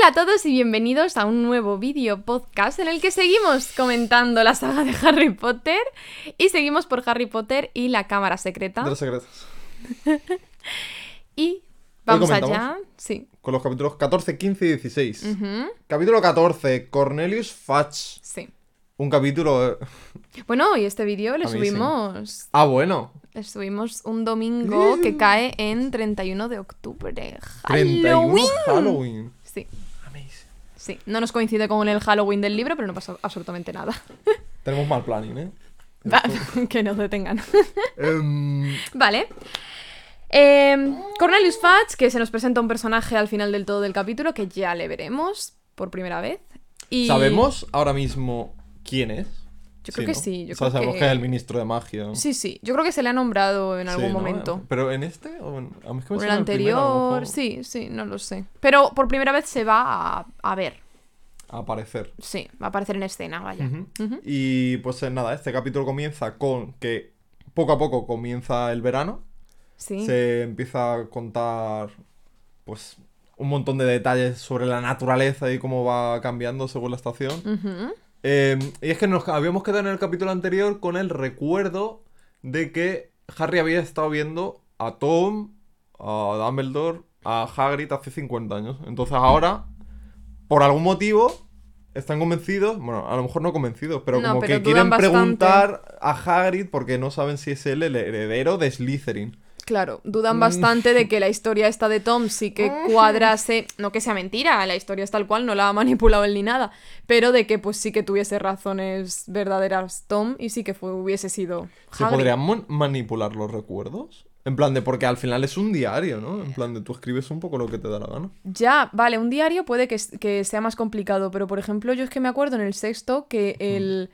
Hola a todos y bienvenidos a un nuevo vídeo podcast en el que seguimos comentando la saga de Harry Potter y seguimos por Harry Potter y la cámara secreta. De los secretos. Y vamos allá. Sí. Con los capítulos 14, 15 y 16. Ujú, Capítulo 14, Cornelius Fudge. Sí. Un capítulo... eh, Bueno, y este vídeo sí. subimos. Ah, bueno. Le subimos un domingo que cae en 31 de octubre. 31 Halloween. Halloween. Sí. Sí. No nos coincide con el Halloween del libro, pero no pasa absolutamente nada. Tenemos mal planning, ¿eh? Va, que nos detengan. Em, Vale. Eh, Cornelius Fudge, que se nos presenta un personaje al final del todo del capítulo, que ya le veremos por primera vez. Y ¿Sabemos ahora mismo quién es? Yo creo que sí, yo o sea, creo sabemos que- el ministro de magia. Sí, sí. Yo creo que se le ha nombrado en Sí, algún ¿no? momento. ¿Pero en este? ¿O en, a mí es que me O en el anterior. Sí, sí, no lo sé. Pero por primera vez se va a, a ver. A aparecer. Sí, va a aparecer en escena, vaya. Y pues eh, nada, este capítulo comienza con que poco a poco comienza el verano. Sí. Se empieza a contar pues un montón de detalles sobre la naturaleza y cómo va cambiando según la estación. Ujú. Eh, y es que nos habíamos quedado en el capítulo anterior con el recuerdo de que Harry había estado viendo a Tom, a Dumbledore, a Hagrid hace 50 años. Entonces ahora, por algún motivo, están convencidos, bueno, a lo mejor no convencidos, pero No, como pero que quieren bastante. preguntar a Hagrid porque no saben si es él el heredero de Slytherin. Claro, dudan Mm. bastante de que la historia esta de Tom sí que cuadrase, no que sea mentira, la historia es tal cual, no la ha manipulado él ni nada, pero de que pues sí que tuviese razones verdaderas Tom y sí que fue, hubiese sido ¿Se Hagrid. podrían manipular los recuerdos? En plan de, porque al final es un diario, ¿no? En plan de, tú escribes un poco lo que te da la gana. Ya, vale, un diario puede que, sea más complicado, pero por ejemplo yo es que me acuerdo en el sexto que el,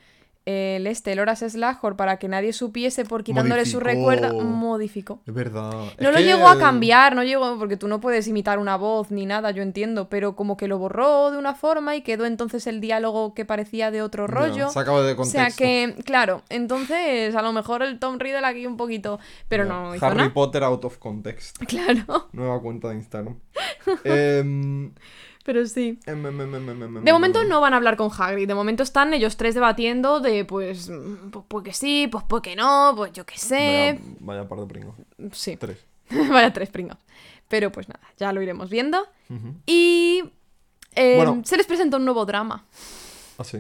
el este, el Slughorn, para que nadie supiese por quitándole su recuerdo, modificó. Es verdad. No Es lo que- llegó a cambiar, no llegó, porque tú no puedes imitar una voz ni nada, yo entiendo, pero como que lo borró de una forma y quedó entonces el diálogo que parecía de otro rollo. sacado de o contexto. sea que, claro, entonces a lo mejor el Tom Riddle aquí un poquito, pero no hizo Harry nada. Potter out of context. Claro, Nueva cuenta de Instagram. Em, pero sí. em, em, em, De momento no van a hablar con Hagrid, de momento están ellos tres debatiendo de pues, pues, pues que sí, pues pues que no, pues yo qué sé. Vaya, vaya par de pringos. Sí, Tres. vaya tres pringados. Pero pues nada, ya lo iremos viendo. Y eh, Bueno. se les presenta un nuevo drama. Ah, sí.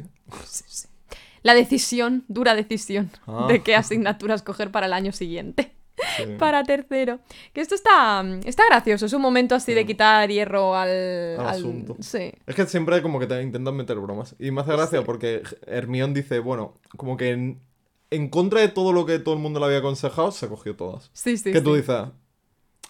La decisión, dura decisión, Ah. de qué asignaturas coger para el año siguiente. Sí. Para tercero. Que esto está, está gracioso, es un momento así de quitar hierro al, Al al- asunto. Sí. Es que siempre como que te intentan meter bromas. Y me hace gracia porque Hermione dice, bueno, como que en, en contra de todo lo que todo el mundo le había aconsejado, se cogió todas. Sí, sí. que tú dices,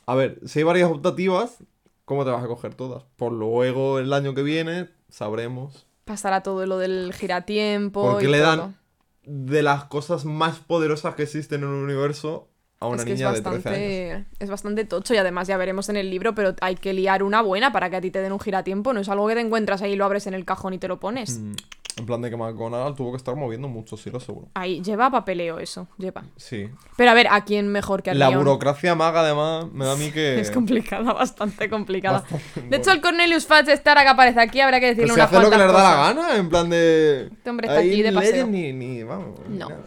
a ver, si hay varias optativas, ¿cómo te vas a coger todas? Por luego el año que viene sabremos. Pasará todo lo del giratiempo. Porque y le todo. dan de las cosas más poderosas que existen en el universo a una es que niña es de 13 años. bastante, es bastante tocho y además ya veremos en el libro, pero hay que liar una buena para que a ti te den un giratiempo. No es algo que te encuentras ahí, lo abres en el cajón y te lo pones. Mm, En plan de que McGonagall tuvo que estar moviendo mucho, sí, lo seguro. Ahí, lleva papeleo eso, lleva. Sí. Pero a ver, ¿a quién mejor que a La burocracia maga, además, me da a mí que. Es complicada, bastante complicada. Bastante, De hecho, el Cornelius Fudge ahora que aparece aquí habrá que decirle Pues se unas hace lo que les da la gana, en plan de. Este hombre está ahí aquí de paseo. Ni, ni, vamos. No. nada.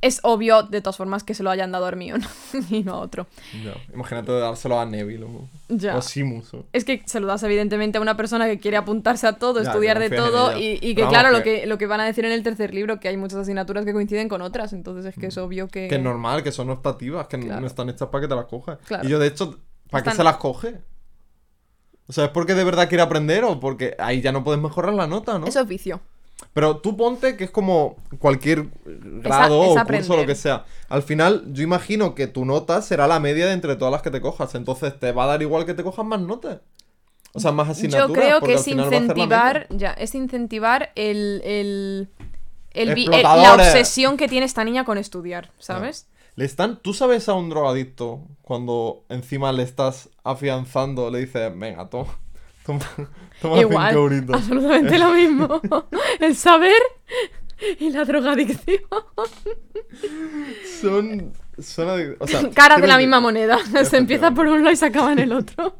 Es obvio, de todas formas, que se lo hayan dado a Hermione y no a otro. Ya, Imagínate dárselo a Neville o, Ya. o Simus. o- Es que se lo das evidentemente a una persona que quiere apuntarse a todo, Ya, estudiar de todo y, y que Pero claro, lo que- lo que van a decir en el tercer libro, que hay muchas asignaturas que coinciden con otras, entonces es que es obvio que... Que es normal, que son optativas, que Claro. no están hechas para que te las cojas. Claro. Y yo, de hecho, ¿para qué se las coge? O sea, ¿es porque de verdad quiere aprender o porque ahí ya no puedes mejorar la nota, no? Es oficio. Pero tú ponte que es como cualquier grado es o curso lo que sea. Al final, yo imagino que tu nota será la media de entre todas las que te cojas. Entonces te va a dar igual que te cojas más notas. O sea, más asignaturas. Yo creo que es incentivar, ya, es incentivar el, el, el vi- el- la obsesión que tiene esta niña con estudiar, ¿sabes? Le están... ¿Tú sabes a un drogadicto cuando encima le estás afianzando, le dices, venga, toma, toma, toma Igual, cinco euritos"? absolutamente lo mismo. el saber y la drogadicción. Son... son adic- o sea, Caras de la misma moneda. Se empieza por un lado y se acaba en el otro.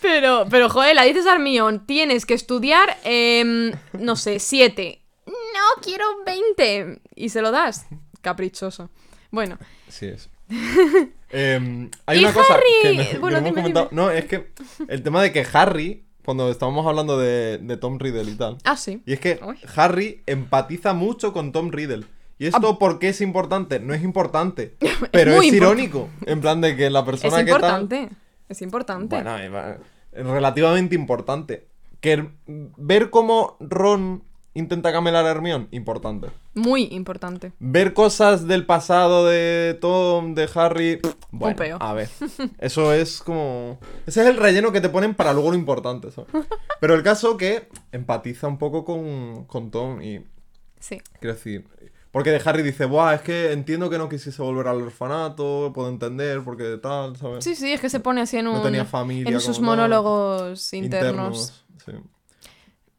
Pero, pero joder, la dices a Hermione, tienes que estudiar, em, no sé, 7. No, quiero 20. Y se lo das. Caprichoso. Bueno, Sí es. Em, hay una cosa que, no- que bueno, no hemos comentado. No, es que el tema de que Harry, cuando estábamos hablando de, de Tom Riddle y tal, ah, sí. y es que Uy. Harry empatiza mucho con Tom Riddle. ¿Y Ah. esto por qué es importante? No es importante, pero es irónico. En plan de que la Es persona que tal... importante. Es importante. Bueno, es relativamente importante. Que er- ver cómo Ron intenta camelar a Hermione, importante. Muy importante. Ver cosas del pasado de Tom, de Harry. Bueno, peo. a ver. Eso es como. Ese es el relleno que te ponen para luego lo importante, ¿sabes? Pero el caso que empatiza un poco con, con Tom y. Sí. Quiero decir. Porque de Harry dice, Buah, es que entiendo que no quisiese volver al orfanato, puedo entender, porque tal, ¿sabes? Sí, sí, es que se pone así en un. No tenía familia En sus tal. monólogos internos. sí.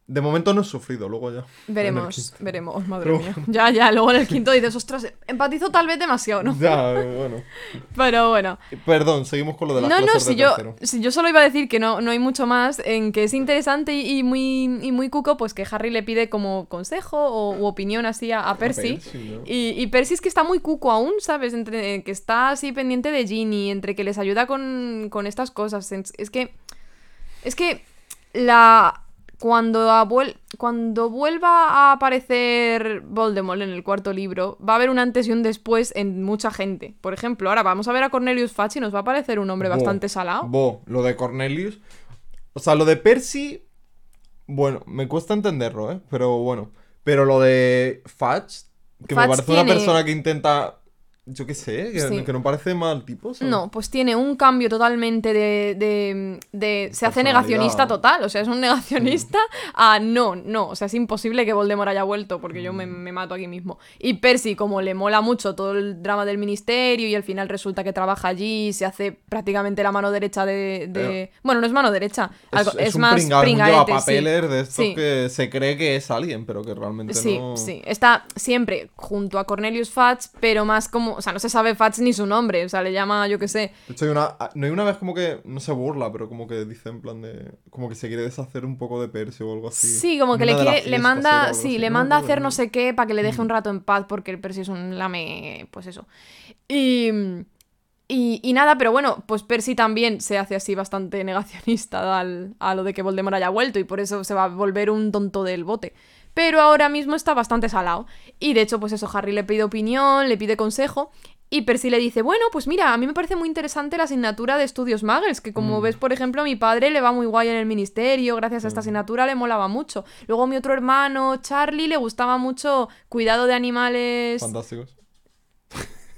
De momento no he sufrido, luego ya. Veremos, veremos, madre Pero mía. Ya, ya, luego en el quinto dices, ostras, empatizo tal vez demasiado, ¿no? Ya, bueno. Pero bueno. Perdón, seguimos con lo de las No, no, si yo, si yo solo iba a decir que no, no hay mucho más, en que es interesante y, y muy, y muy cuco, pues que Harry le pide como consejo o u opinión así a, a Percy. Percy, ¿no? Y, y Percy es que está muy cuco aún, ¿sabes? Entre que está así pendiente de Ginny, entre que les ayuda con, con estas cosas. Es que. Es que la. Cuando, abuel- cuando vuelva a aparecer Voldemort en el cuarto libro, va a haber un antes y un después en mucha gente. Por ejemplo, ahora vamos a ver a Cornelius Fudge y nos va a parecer un hombre Bo, bastante salado. Bo, lo de Cornelius. O sea, lo de Percy. Bueno, me cuesta entenderlo, ¿eh? Pero bueno. Pero lo de Fudge, que me parece una persona que intenta. Yo qué sé, que, Sí. que no parece mal tipo. ¿sabes? No, pues tiene un cambio totalmente de. de, de- se hace negacionista total. O sea, es un negacionista a no, no. O sea, es imposible que Voldemort haya vuelto porque yo Mm. me, me mato aquí mismo. Y Percy, como le mola mucho todo el drama del ministerio y al final resulta que trabaja allí, se hace prácticamente la mano derecha de. de- Bueno, no es mano derecha. Es, es es, un más un pringaete, sí. llevapapeles de estos Sí. que se cree que es alguien, pero que realmente Sí, no. sí. Está siempre junto a Cornelius Fudge, pero más como. O sea, no se sabe Fudge ni su nombre. O sea, le llama, yo qué sé. De hecho, hay una, no hay una vez como que, no se burla, pero como que dice en plan de... Como que se quiere deshacer un poco de Percy o algo así. Sí, como que le manda, sí, así, le ¿no? manda a hacer no sé qué para que le deje un rato en paz porque el Percy es un lame, pues eso. Y, y, y nada, pero bueno, pues Percy también se hace así bastante negacionista al- a lo de que Voldemort haya vuelto y por eso se va a volver un tonto del bote. Pero ahora mismo está bastante salado. Y de hecho, pues eso, Harry le pide opinión, le pide consejo. Y Percy le dice, bueno, pues mira, a mí me parece muy interesante la asignatura de estudios Muggles, que como ves, por ejemplo, a mi padre le va muy guay en el ministerio, gracias a esta asignatura le molaba mucho. Luego mi otro hermano, Charlie, le gustaba mucho cuidado de animales... Fantásticos.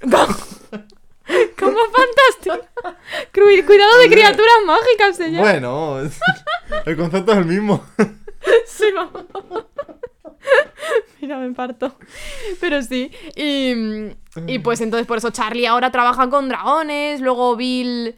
¿Cómo fantástico? Cuidado de criaturas mágicas, señor. Bueno, el concepto es el mismo. Sí, vamos. Mira, me parto. Pero sí. Y, y pues entonces por eso Charlie ahora trabaja con dragones. Luego Bill.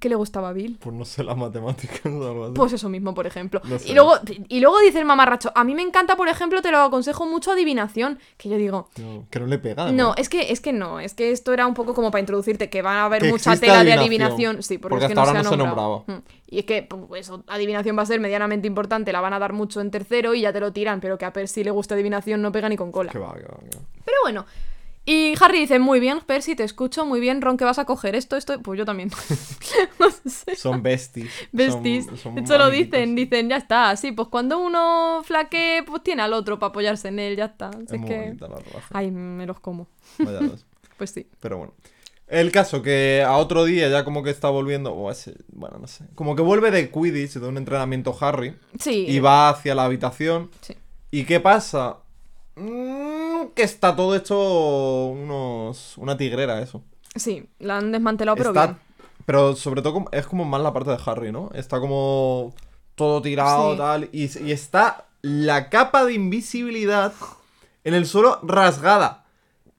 ¿Qué le gustaba a Bill? Pues no sé, las matemáticas o algo así. Pues eso mismo, por ejemplo. No sé. Y, luego, y luego dice el mamarracho, a mí me encanta, por ejemplo, te lo aconsejo mucho adivinación. Que yo digo, No, que no le pega. no, es que, es que no, es que esto era un poco como para introducirte, que van a haber Que mucha tela de adivinación. Sí, porque, porque es que hasta no ahora se ha no se nombrado. Mm. Y es que, pues, eso, adivinación va a ser medianamente importante, la van a dar mucho en tercero y ya te lo tiran, pero que a Percy le gusta adivinación no pega ni con cola. Que va, que va, que va. Pero bueno. Y Harry dice, muy bien, Percy, te escucho, muy bien, Ron, que vas a coger esto, esto. Pues yo también. no sé. Son besties. Besties. Son- son De hecho lo dicen, dicen, ya está. Sí, pues cuando uno flaquee, pues tiene al otro para apoyarse en él, ya está. Así Es es muy que. bonita la relación. Ay, me los como. Vaya dos. Pues sí. Pero bueno. El caso que a otro día ya como que está volviendo, o ese- bueno, no sé, como que vuelve de Quidditch, de un entrenamiento Harry, Sí. y va hacia la habitación. Sí. ¿Y qué pasa? Mm, que está todo hecho unos una tigrera eso. Sí, la han desmantelado, pero Está- bien. pero sobre todo es como más la parte de Harry, ¿no? Está como todo tirado Sí. tal y, y está la capa de invisibilidad en el suelo rasgada.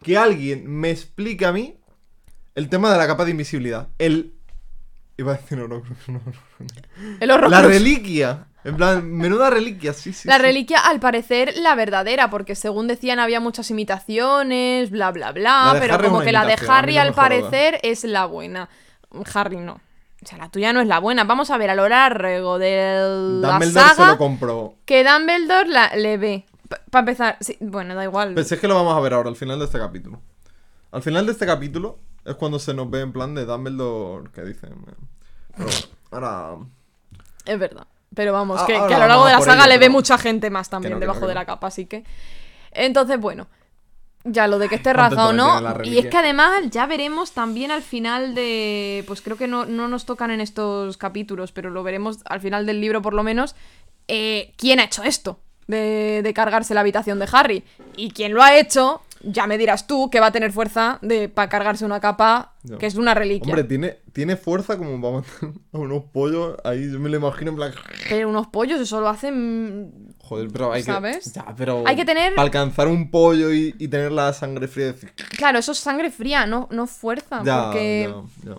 Que alguien me explique a mí el tema de la capa de invisibilidad. El iba a decir no. El horror. La reliquia. En plan, menuda reliquia, sí, sí. La sí. reliquia, al parecer, la verdadera, porque según decían había muchas imitaciones, bla, bla, La bla, pero Harry como que la de Harry al joda. parecer es la buena. Harry no. O sea, la tuya no es la buena. Vamos a ver a lo largo de la Dumbledore se saga lo compró. que Dumbledore la, le ve. Para empezar, sí, bueno, da igual. Pensé que lo vamos a ver ahora, al final de este capítulo. Al final de este capítulo es cuando se nos ve en plan de Dumbledore que dicen. Pero bueno, ahora. Es verdad. Pero vamos, Ah, que, a lo largo de la saga ello, le ve mucha gente más también no, que no, debajo de la capa, así que. Entonces, bueno. Ya lo de que esté raza o no. Y es que además ya veremos también al final de. Pues creo que no, no nos tocan en estos capítulos, pero lo veremos al final del libro por lo menos. eh, ¿Quién ha hecho esto? De, de cargarse la habitación de Harry. Y quien lo ha hecho, ya me dirás tú que va a tener fuerza de para cargarse una capa que es una reliquia. Hombre, tiene, tiene fuerza como para matar a unos pollos. Ahí yo me lo imagino en plan. Pero unos pollos, eso lo hacen. Joder, pero hay ¿Sabes? que. Ya, pero. Hay que tener- Para alcanzar un pollo y, y tener la sangre fría. Decir, Claro, eso es sangre fría, no, no fuerza. ya, porque. ya, ya.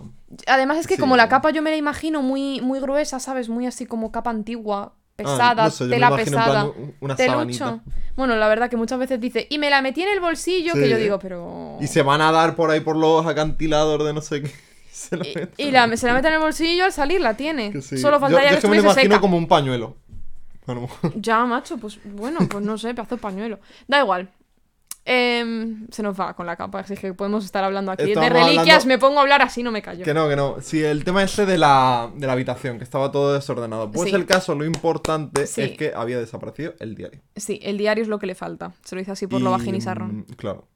Además es que Sí. como la capa yo me la imagino muy, muy gruesa, ¿sabes? Muy así como capa antigua, pesada, Ah, no sé, yo me tela plan pesada. un- una telucho. sabanita. Bueno, la verdad que muchas veces dice, y me la metí en el bolsillo, que yo digo, pero... Y se van a dar por ahí por los acantilados de no sé qué. y se la Y, meten. y la, se la mete en el bolsillo, al salir la tiene. Sí. Solo Yo- faltaría yo que es que me estuviese imagino seca. como un pañuelo. Ya, macho, pues bueno, pues no sé, pedazo de pañuelo. Da igual. Em, se nos va con la capa, así que podemos estar hablando aquí. De reliquias, hablando- me pongo a hablar así, no me callo. Que no, que no. Sí, el tema este de la, de la habitación, que estaba todo desordenado. Pues Sí. el caso, lo importante Sí. es que había desaparecido el diario. Sí, el diario es lo que le falta. Se lo dice así por lo Y, bajín y sarrón. mm, Claro.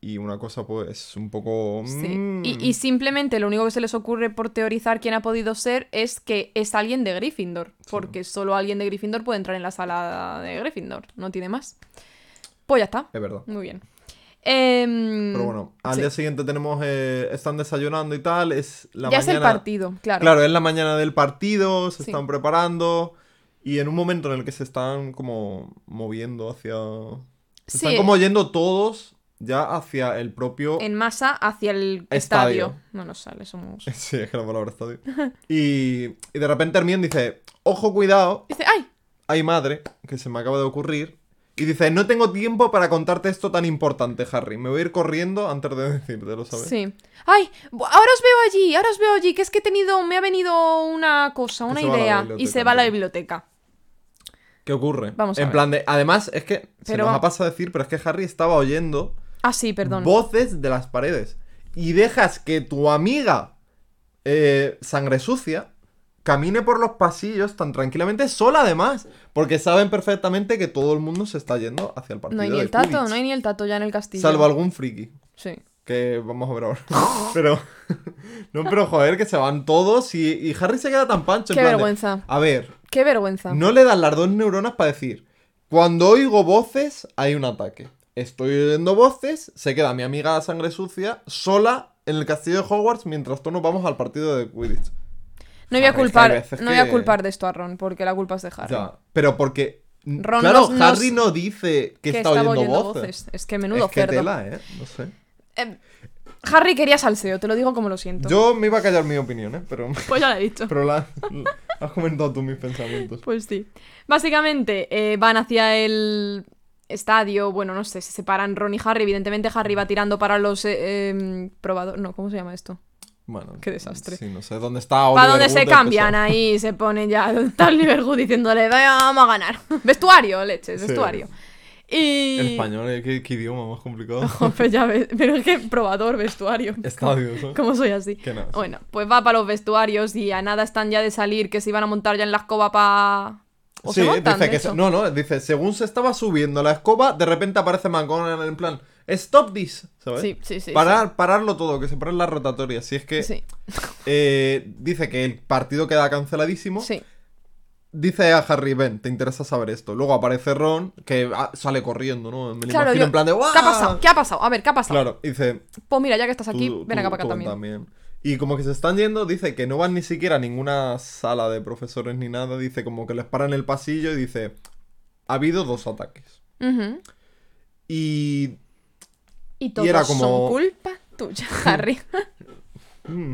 Y una cosa, pues, un poco. Sí. mm, Y, y simplemente lo único que se les ocurre por teorizar quién ha podido ser es que es alguien de Gryffindor. Porque solo alguien de Gryffindor puede entrar en la sala de Gryffindor. No tiene más. Pues ya está. Es verdad. Muy bien. Em, Pero bueno, al sí. día siguiente tenemos. eh, están desayunando y tal. Es la ya mañana. es el partido, claro. Claro, es la mañana del partido, se Sí. están preparando. Y en un momento en el que se están como moviendo hacia. Se Sí. están como yendo todos ya hacia el propio. En masa hacia el Estadio. estadio. No nos sale, somos. Sí, es que la palabra estadio. y, y de repente Hermione dice: Ojo, cuidado, Dice, ¡ay! hay madre, que se me acaba de ocurrir. Y dice: No tengo tiempo para contarte esto tan importante, Harry. Me voy a ir corriendo antes de decírtelo, ¿sabes? Sí. ¡Ay! Ahora os veo allí, ahora os veo allí, que es que he tenido, me ha venido una cosa, una idea. y se va a la biblioteca. ¿Qué ocurre? Vamos a en ver. plan de. Además, es que. se Pero nos ha pasado a decir, pero es que Harry estaba oyendo. Ah, sí, perdón. voces de las paredes. Y dejas que tu amiga eh, sangre sucia camine por los pasillos tan tranquilamente sola además. Porque saben perfectamente que todo el mundo se está yendo hacia el partido. No hay ni el tato, no hay ni el tato ya en el castillo. Salvo algún friki. Sí. Que vamos a ver ahora. pero. no, pero joder, que se van todos y, y Harry se queda tan pancho. en Qué de, vergüenza. a ver, Qué vergüenza. no le dan las dos neuronas para decir, cuando oigo voces, hay un ataque. Estoy oyendo voces, se queda mi amiga sangre sucia sola en el castillo de Hogwarts mientras todos nos vamos al partido de Quidditch. No voy a culpar, no voy a culpar de esto a Ron, porque la culpa es de Harry. Ya, pero porque... Ron claro, nos- nos- Harry no dice que, que está oyendo, oyendo voces. Es que menudo es que cerdo. tela, ¿eh? No sé. Eh, Harry quería salseo, te lo digo como lo siento. Yo me iba a callar mi opinión, ¿eh? Pero, Pues ya lo he dicho. pero la, la- has comentado tú mis pensamientos. Pues sí. Básicamente eh, van hacia el estadio. Bueno, no sé, se separan Ron y Harry. Evidentemente, Harry va tirando para los eh, em, probadores. No, ¿cómo se llama esto? Bueno, Qué desastre. Sí, no sé dónde está Oliver Para donde Wood se cambian ahí, se pone ya está Oliver Wood diciéndole, vamos a ganar. Vestuario, leches, Sí. vestuario. Y. El español, ¿eh? ¿Qué, qué idioma más complicado. Joder, ya ves, pero es que probador, vestuario. Estadios, ¿no? ¿Cómo soy así? Sí. Bueno, pues va para los vestuarios y a nada están ya de salir, que se iban a montar ya en la escoba para... ¿O sí, montan, dice que se- no, no, dice, según se estaba subiendo la escoba, de repente aparece McGonagall en plan, stop this, ¿sabes? Sí, sí, sí. Parar, pararlo todo, que se paren las rotatorias. Si es que Sí, eh, dice que el partido queda canceladísimo. sí. Dice a Harry, ven, te interesa saber esto. Luego aparece Ron, que ah, sale corriendo, ¿no? Me Claro, imagino yo- en plan de ¿Qué ha pasado? ¿Qué ha pasado? A ver, ¿qué ha pasado? Claro, dice, Pues mira, ya que estás aquí, tú- ven acá tú- para acá tú también. Y como que se están yendo, dice que no van ni siquiera a ninguna sala de profesores ni nada. Dice como que les paran el pasillo y dice, ha habido dos ataques. Ujú. Y Y todos era como- son culpa tuya, Harry. Mm.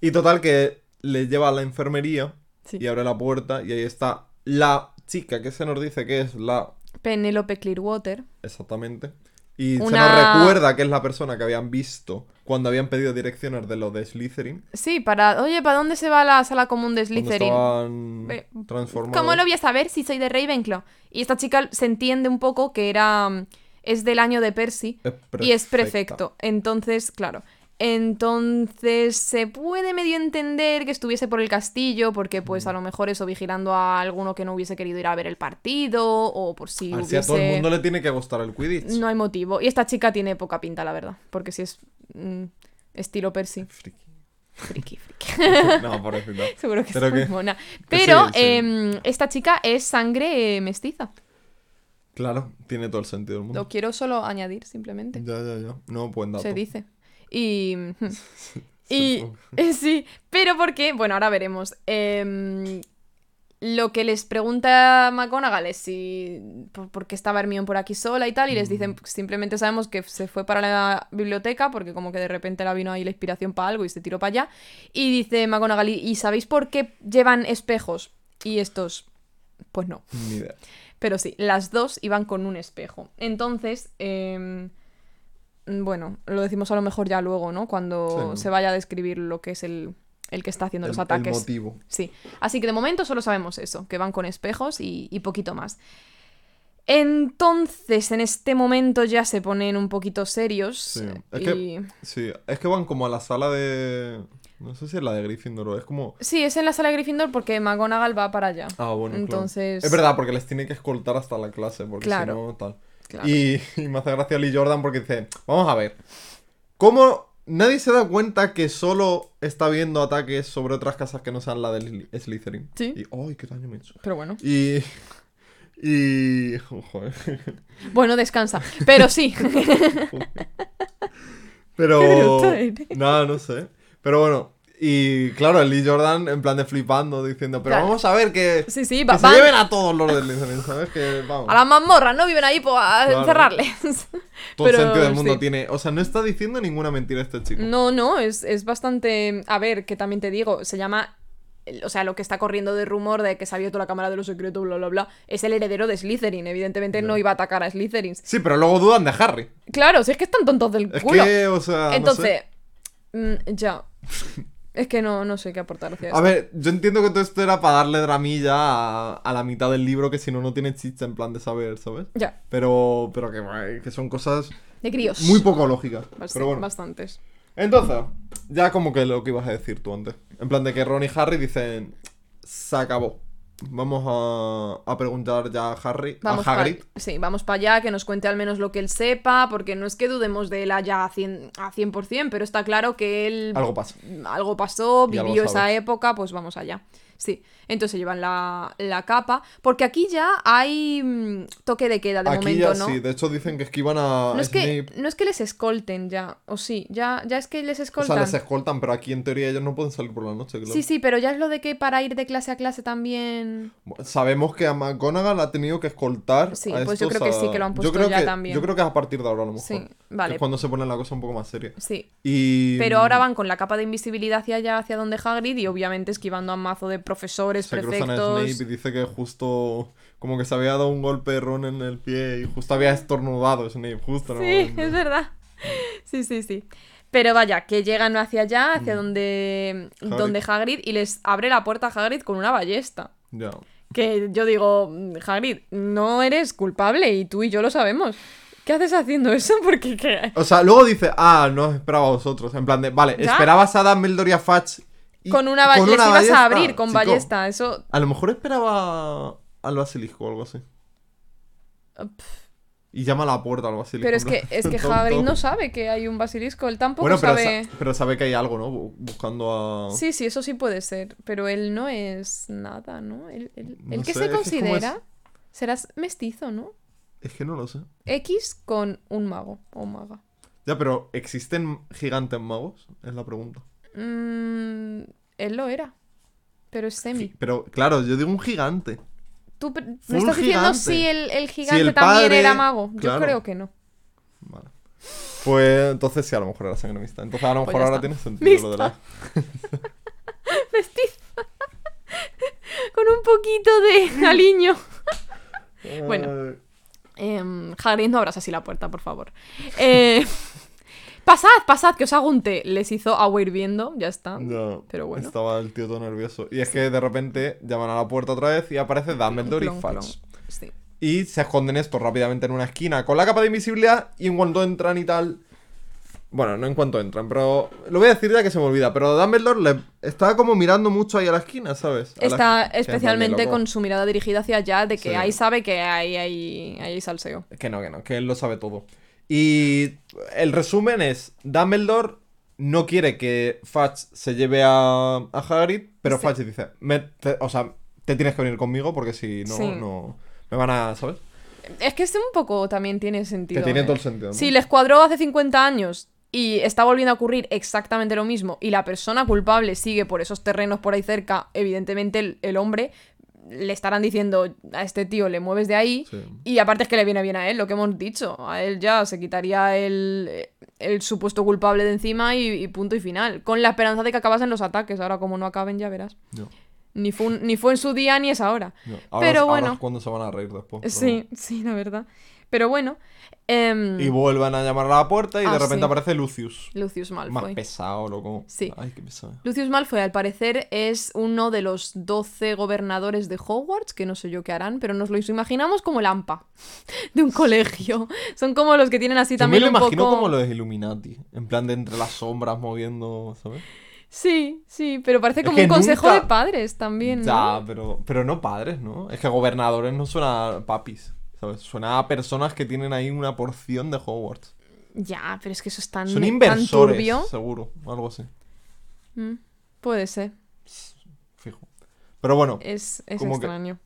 Y total que le lleva a la enfermería Sí. y abre la puerta y ahí está la chica que se nos dice que es la... Penélope Clearwater. Exactamente. Y se nos recuerda que es la persona que habían visto cuando habían pedido direcciones de los de Slytherin. Sí, para. Oye, ¿para dónde se va la sala común de Slytherin? estaban transformados. ¿Cómo lo voy a saber si soy de Ravenclaw? Y esta chica se entiende un poco que era. Es del año de Percy. Es Y es perfecta. perfecto. Entonces, claro. Entonces se puede medio entender que estuviese por el castillo, porque pues Mm. a lo mejor eso vigilando a alguno que no hubiese querido ir a ver el partido, o por si A ver, si hubiese... a todo el mundo le tiene que gustar el Quidditch. No hay motivo. Y esta chica tiene poca pinta, la verdad. Porque si es mm, estilo Percy. Friki. Friki, friki. no, pobrecita. Seguro que Pero es muy mona. que Pero sí, sí. em, esta chica es sangre eh, mestiza. Claro, tiene todo el sentido del mundo. Lo quiero solo añadir, simplemente. Ya, ya, ya. No, buen dato. Se dice. Y. Y eh, sí, pero porque, bueno, ahora veremos. Em, lo que les pregunta McGonagall es si por, por qué estaba Hermione por aquí sola y tal, y les dicen "Pues simplemente sabemos que se fue para la biblioteca porque como que de repente la vino ahí la inspiración para algo y se tiró para allá. Y dice McGonagall, ¿y y sabéis por qué llevan espejos? Y estos, pues no. Ni idea. Pero sí, las dos iban con un espejo. Entonces, em, bueno, lo decimos a lo mejor ya luego, ¿no? Cuando Sí. se vaya a describir lo que es el, el que está haciendo El, los el ataques. motivo. Sí. Así que de momento solo sabemos eso, que van con espejos y, y poquito más. Entonces, en este momento ya se ponen un poquito serios. Sí. Es y... que, sí, es que van como a la sala de. No sé si es la de Gryffindor o es como. Sí, es en la sala de Gryffindor porque McGonagall va para allá. Ah, bueno. claro. Entonces- Es verdad, porque les tiene que escoltar hasta la clase, porque Claro. si no, tal. Claro. Y, y me hace gracia Lee Jordan porque dice: Vamos a ver. ¿Cómo nadie se da cuenta que solo está viendo ataques sobre otras casas que no sean la del Slytherin? Sí. Y, ¡ay, qué daño me he hecho! Pero bueno. Y. Y. Joder. Bueno, descansa. Pero sí. Pero. Nada, no sé. Pero bueno. Y claro, el Lee Jordan en plan de flipando, diciendo, pero Claro. vamos a ver que. Sí, sí, que se lleven a todos los Slytherin, ¿sabes? Que vamos. A las mazmorras, ¿no? Viven ahí pues, a Claro. encerrarles. Todo el sentido del mundo sí. tiene. O sea, no está diciendo ninguna mentira este chico. No, no, es, es bastante... A ver, que también te digo, se llama... O sea, lo que está corriendo de rumor de que se ha abierto la cámara de los secretos, bla, bla, bla, es el heredero de Slytherin. Evidentemente no iba a atacar a Slytherin. Sí, pero luego dudan de Harry. Claro, si es que están tontos del Es culo. que, o sea. no Entonces, sé. Mm, ya. Es que no, no sé qué aportar hacia A esto. ver, yo entiendo que todo esto era para darle dramilla a, a la mitad del libro que si no, no tiene chicha en plan de saber, ¿sabes? Ya, Pero, pero que, que son cosas de críos. muy poco lógicas. Bast- Pero bueno. Bastantes. Entonces, ya como que lo que ibas a decir tú antes. En plan de que Ron y Harry dicen, se acabó. Vamos a, a preguntar ya a Harry, Vamos a pa- Hagrid. sí, vamos para allá, que nos cuente al menos lo que él sepa, porque no es que dudemos de él allá a 100%, a 100% pero está claro que él Algo pasa. algo pasó, Y algo vivió esa época, pues vamos allá. Sí, entonces llevan la, la capa, porque aquí ya hay mm, toque de queda de Aquí momento, ya ¿no? sí, de hecho dicen que esquivan a No es, que, no es que les escolten ya, o sí, ya, ya es que les O escoltan. sea, les escoltan, pero aquí en teoría ellos no pueden salir por la noche, claro. Sí, sí, pero ya es lo de que para ir de clase a clase también... Sabemos que a McGonagall ha tenido que escoltar. Sí, a pues yo estos creo que sí, que lo han yo puesto creo ya que- también. Yo creo que es a partir de ahora a lo mejor. Sí, Que vale. es cuando se pone la cosa un poco más seria. Sí, Y... Pero ahora van con la capa de invisibilidad hacia allá, hacia donde Hagrid, y obviamente esquivando a mazo de profesores, prefectos. Snape y dice que justo como que se había dado un golpe Ron en el pie y justo había estornudado Snape, justo. Sí, momento. es verdad. Sí, sí, sí. Pero vaya, que llegan hacia allá, hacia Mm. donde, Hagrid. donde Hagrid, y les abre la puerta a Hagrid con una ballesta. Ya. Que yo digo, "Mm, Hagrid, no eres culpable y tú y yo lo sabemos. ¿Qué haces haciendo eso? Porque ¿qué? O sea, luego dice, ah, no esperaba a vosotros. En plan de, vale, ¿Ya? esperabas a Dumbledore y a Fudge y- Con una ballesta. Les ibas ballesta, a abrir con chico. ballesta. Eso. A lo mejor esperaba al basilisco o algo así. Y llama a la puerta al basilisco. Pero es que, es que. Hagrid no sabe que hay un basilisco. Él tampoco Bueno, pero, sabe. sa- pero sabe que hay algo, ¿no? Bu- Buscando a... Sí, sí, eso sí puede ser, pero él no es nada, ¿no? Él, él- No ¿el que sé, se que es considera serás mestizo, ¿no? Es que no lo sé. X con un mago o maga. Ya, pero ¿existen gigantes magos? Es la pregunta. Mm, él lo era, pero es semi. Pero, claro, yo digo un gigante. ¿Tú me estás diciendo gigante. si el, el gigante el también padre- era mago? Yo claro. creo que no. Vale. Pues entonces sí, a lo mejor era sangre mixta. Entonces a lo Pues mejor ahora está. tiene sentido lo de la... Mestizo. con un poquito de aliño. Bueno. Em, Hagrid, no abras así la puerta, por favor. Eh, pasad, pasad, que os hago un té. Les hizo agua hirviendo, ya está. Ya, Pero bueno. Estaba el tío todo nervioso. Y es que de repente llaman a la puerta otra vez y aparece Dumbledore y Fudge. Sí. Y se esconden estos rápidamente en una esquina con la capa de invisibilidad y en cuanto entran y tal... Bueno, no en cuanto entran, pero lo voy a decir ya que se me olvida. Pero Dumbledore le estaba como mirando mucho ahí a la esquina, ¿sabes? A Está especialmente con su mirada dirigida hacia allá, de que Sí. ahí sabe que hay, hay, hay salseo. Que no, que no, que él lo sabe todo. Y el resumen es, Dumbledore no quiere que Fudge se lleve a, a Hagrid, pero Sí. Fudge dice, "Me- te- o sea, te tienes que venir conmigo porque si no, Sí. no... Me van a, ¿sabes? Es que este un poco también tiene sentido. Que tiene ¿eh? todo el sentido. ¿no? Si les cuadró hace 50 años y está volviendo a ocurrir exactamente lo mismo y la persona culpable sigue por esos terrenos por ahí cerca, evidentemente el, el hombre le estarán diciendo a este tío le mueves de ahí Sí. y aparte es que le viene bien a él, lo que hemos dicho, a él ya se quitaría el, el supuesto culpable de encima y, y punto y final, con la esperanza de que acabasen los ataques, ahora como no acaben ya verás. No, Ni fue, un- ni fue en su día ni es ahora. no. Ahora, Pero bueno. es cuando se van a reír después. pero- Sí, sí, la verdad. Pero bueno, em, Y vuelven a llamar a la puerta y Ah, de repente sí. aparece Lucius. Lucius Más Malfoy. pesado, loco. Sí. Ay, qué pesado. Lucius Malfoy, al parecer, es uno de los 12 gobernadores de Hogwarts, que no sé yo qué harán, pero nos lo imaginamos como el AMPA de un colegio. Son como los que tienen así Yo me también lo un imagino poco... como los Illuminati. En plan de entre las sombras moviendo, ¿sabes? Sí, sí, pero parece Es como que un consejo nunca- de padres también, ¿no? Ya, pero, pero no padres, ¿no? Es que gobernadores no suena papis, ¿sabes? Suena a personas que tienen ahí una porción de Hogwarts. Ya, pero es que eso es tan, Son tan inversores, turbio. seguro, algo así, Mm, puede ser. fijo. Pero bueno, Es, es Como que- extraño.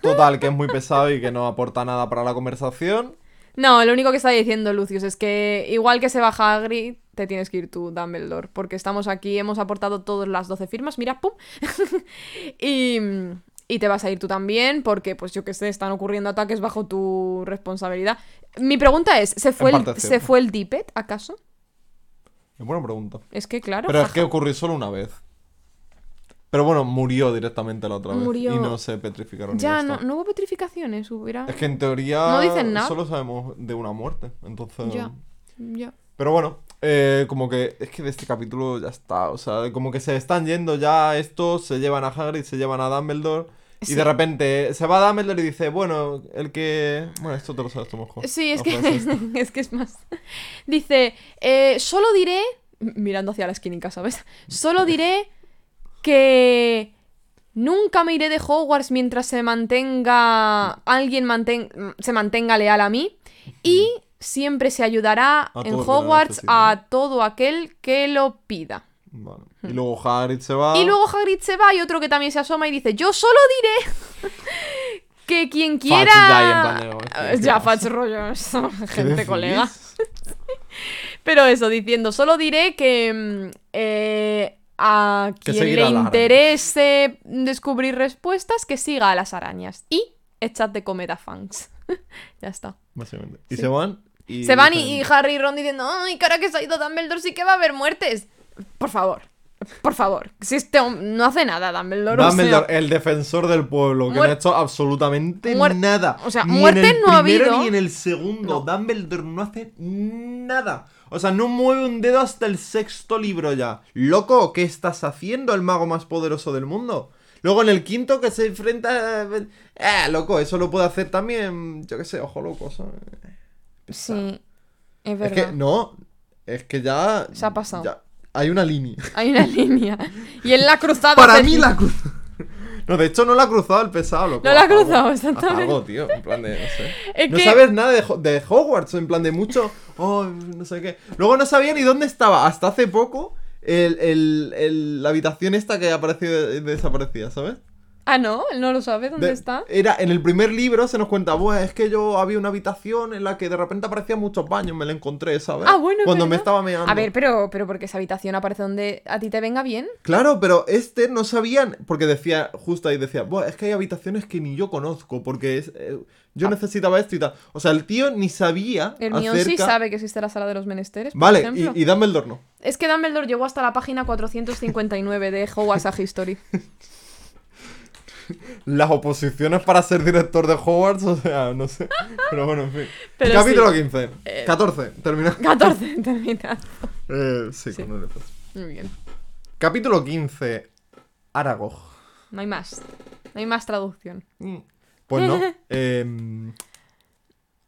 total, que es muy pesado y que no aporta nada para la conversación. No, lo único que está diciendo Lucius es que igual que se baja Hagrid, te tienes que ir tú, Dumbledore, porque estamos aquí, hemos aportado todas las 12 firmas, mira, pum. y, y te vas a ir tú también, porque pues yo que sé, están ocurriendo ataques bajo tu responsabilidad. Mi pregunta es, ¿se fue, el, ¿se fue el Dippet, acaso? Es buena pregunta. Es que claro, Pero es que ocurrió solo una vez. Pero bueno, murió directamente la otra vez. Murió. Y no se petrificaron. ya no, no hubo petrificaciones, hubiera... Es que en teoría No dicen nada. solo sabemos de una muerte. Entonces. Ya, ya. Pero bueno, eh, como que es que de este capítulo ya está. O sea, como que se están yendo ya estos, se llevan a Hagrid, se llevan a Dumbledore. Y de repente se va Dumbledore y dice, bueno, el que... Bueno, esto te lo sabes tú mejor. Sí, es que, es que es más. Dice, eh, solo diré, mirando hacia la esquinica, ¿sabes? Solo diré que nunca me iré de Hogwarts mientras se mantenga, alguien manten- se mantenga leal a mí y siempre se ayudará A en Hogwarts a todo aquel que lo pida. Vale. Y luego Hagrid se va. Y luego Hagrid se va y otro que también se asoma y dice, yo solo diré que quien quiera... ya ahí en plan de, "Hostia, ¿qué ya? Fudge rollo, ¿Qué gente colega. Pero eso, diciendo, solo diré que mm, eh, a quien le interese descubrir respuestas, que siga a las arañas. Y echad de comer a Fangs. ya está. Básicamente. Y Sí. se van. Y Se van y, y Harry y Ron diciendo, ay, cara que se ha ido Dumbledore, sí que va a haber muertes. Por favor, por favor. Si este no hace nada, Dumbledore. o sea, Dumbledore, el defensor del pueblo, que no ha hecho absolutamente nada. o sea, Ni muerte en el no ha primero habido. Ni en el segundo. Dumbledore no hace nada. O sea, no mueve un dedo hasta el sexto libro ya. Loco, ¿qué estás haciendo, el mago más poderoso del mundo? Luego en el quinto que se enfrenta... Eh, loco, eso lo puede hacer también, yo qué sé, ojo loco, ¿sabes? Sí, es Es verdad. que, no, es que ya... Se ha pasado. ya hay una línea. Hay una línea. Y él la ha cruzado. Para mí la cruz. No, de hecho no la ha cruzado el pesado, loco. No la ha cruzado, exactamente. algo, tío. En plan de, no sé. Es no que- sabes nada de, de Hogwarts, en plan de mucho. Oh, no sé qué. Luego no sabía ni dónde estaba. Hasta hace poco. El, el- el- la habitación esta que apareció y desaparecía, ¿sabes? Ah, no, él no lo sabe dónde De- está. Era en el primer libro se nos cuenta, "Buah, es que yo había una habitación en la que de repente aparecían muchos baños, me la encontré, ¿sabes? Ah, bueno, Cuando me estaba meando. A ver, pero, pero porque esa habitación aparece donde a ti te venga bien. Claro, pero este no sabían, porque decía, justo ahí decía, Buah, es que hay habitaciones que ni yo conozco, porque es, eh, yo necesitaba esto y tal. O sea, el tío ni sabía Ah. El mío acerca... sí sabe que existe la sala de los menesteres, por Vale, ejemplo. y, y Dumbledore no. Es que Dumbledore llegó hasta la página 459 de Hogwarts a History. las oposiciones para ser director de Hogwarts, o sea, no sé. Pero bueno, en fin. Pero Capítulo sí. 15. Eh, 14, termina. 14, termina. Eh, sí, Sí. con el. Muy bien. Capítulo 15. Aragog. No hay más. No hay más traducción. Mm. Pues no. em,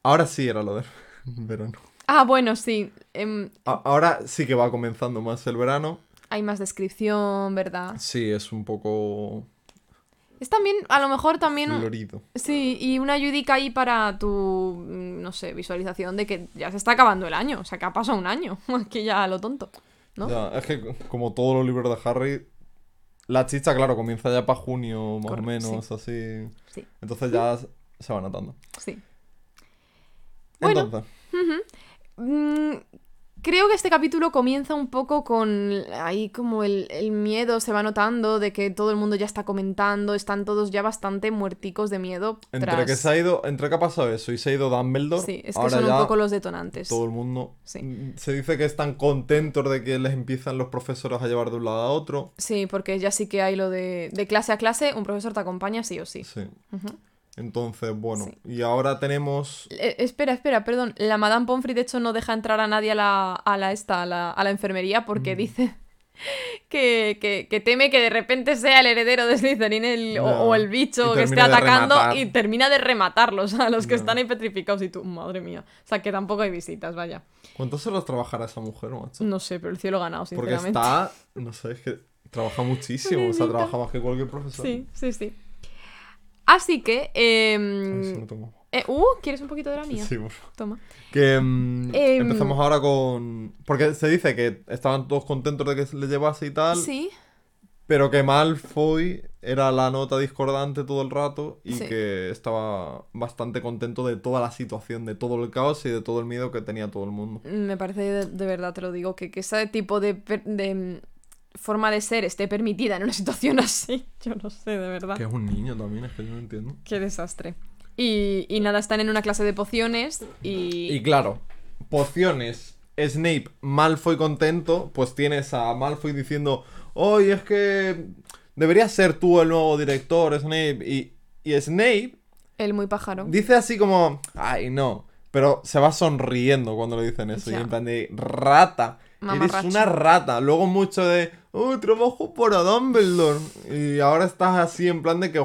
ahora sí era lo del verano. Ah, bueno, sí. em, ahora sí que va comenzando más el verano. hay más descripción, ¿verdad? Sí, es un poco Es también, a lo mejor también... florido. Sí, y una ayudica ahí para tu, mm, no sé, visualización de que ya se está acabando el año. O sea, que ha pasado un año. Aquí ya lo tonto. ¿no? Ya, es que como todos los libros de Harry, la chicha, claro, comienza ya para junio, más o menos, así. Sí, Entonces ya se va notando. sí. Bueno. Entonces, creo que este capítulo comienza un poco con ahí como el, el miedo se va notando de que todo el mundo ya está comentando, están todos ya bastante muerticos de miedo. entre que se ha ido, entre que ha pasado eso y se ha ido Dumbledore, Sí, es que ahora son un poco los detonantes. todo el mundo Sí. mm, se dice que están contentos de que les empiezan los profesores a llevar de un lado a otro. Sí, porque ya sí que hay lo de, de clase a clase, un profesor te acompaña sí o sí. Sí. Entonces, bueno, Sí. y ahora tenemos Eh, espera, espera, perdón. La Madame Pomfrey, de hecho, no deja entrar a nadie a la, a la, esta, a la, a la enfermería Mm. porque dice que, que- que teme que de repente sea el heredero de Slytherin el- o, el bicho que esté atacando y termina de rematarlos a los que están ahí petrificados. Y tú, madre mía. O sea, que tampoco hay visitas, vaya. ¿Cuántas horas trabajará esa mujer, macho? No sé, pero el cielo ganado, Porque sinceramente. está, no sé, es que trabaja muchísimo, o sea, trabaja más que cualquier profesor. Sí, sí, sí. Así que... Em, no eh, uh, ¿quieres un poquito de la mía? Sí, por favor. Toma. Que mm, Em, empezamos ahora con. Porque se dice que estaban todos contentos de que le llevase y tal. Sí. Pero que Malfoy era la nota discordante todo el rato y Sí. que estaba bastante contento de toda la situación, de todo el caos y de todo el miedo que tenía todo el mundo. Me parece de, de verdad, te lo digo, que, que ese tipo de, de, mm, forma de ser esté permitida en una situación así. Yo no sé, de verdad. Que es un niño también, es que yo no entiendo. Qué desastre. Y, y nada, están en una clase de pociones y... Y claro, pociones, Snape, Malfoy contento, pues tienes a Malfoy diciendo, oye, es que deberías ser tú el nuevo director, Snape. Y, y Snape El muy pájaro. dice así como, ay, no. Pero se va sonriendo cuando le dicen eso. Y en plan de, rata. Eres Mamarracho. una rata. Luego mucho de, oh, trabajo para Dumbledore. Y ahora estás así en plan de que.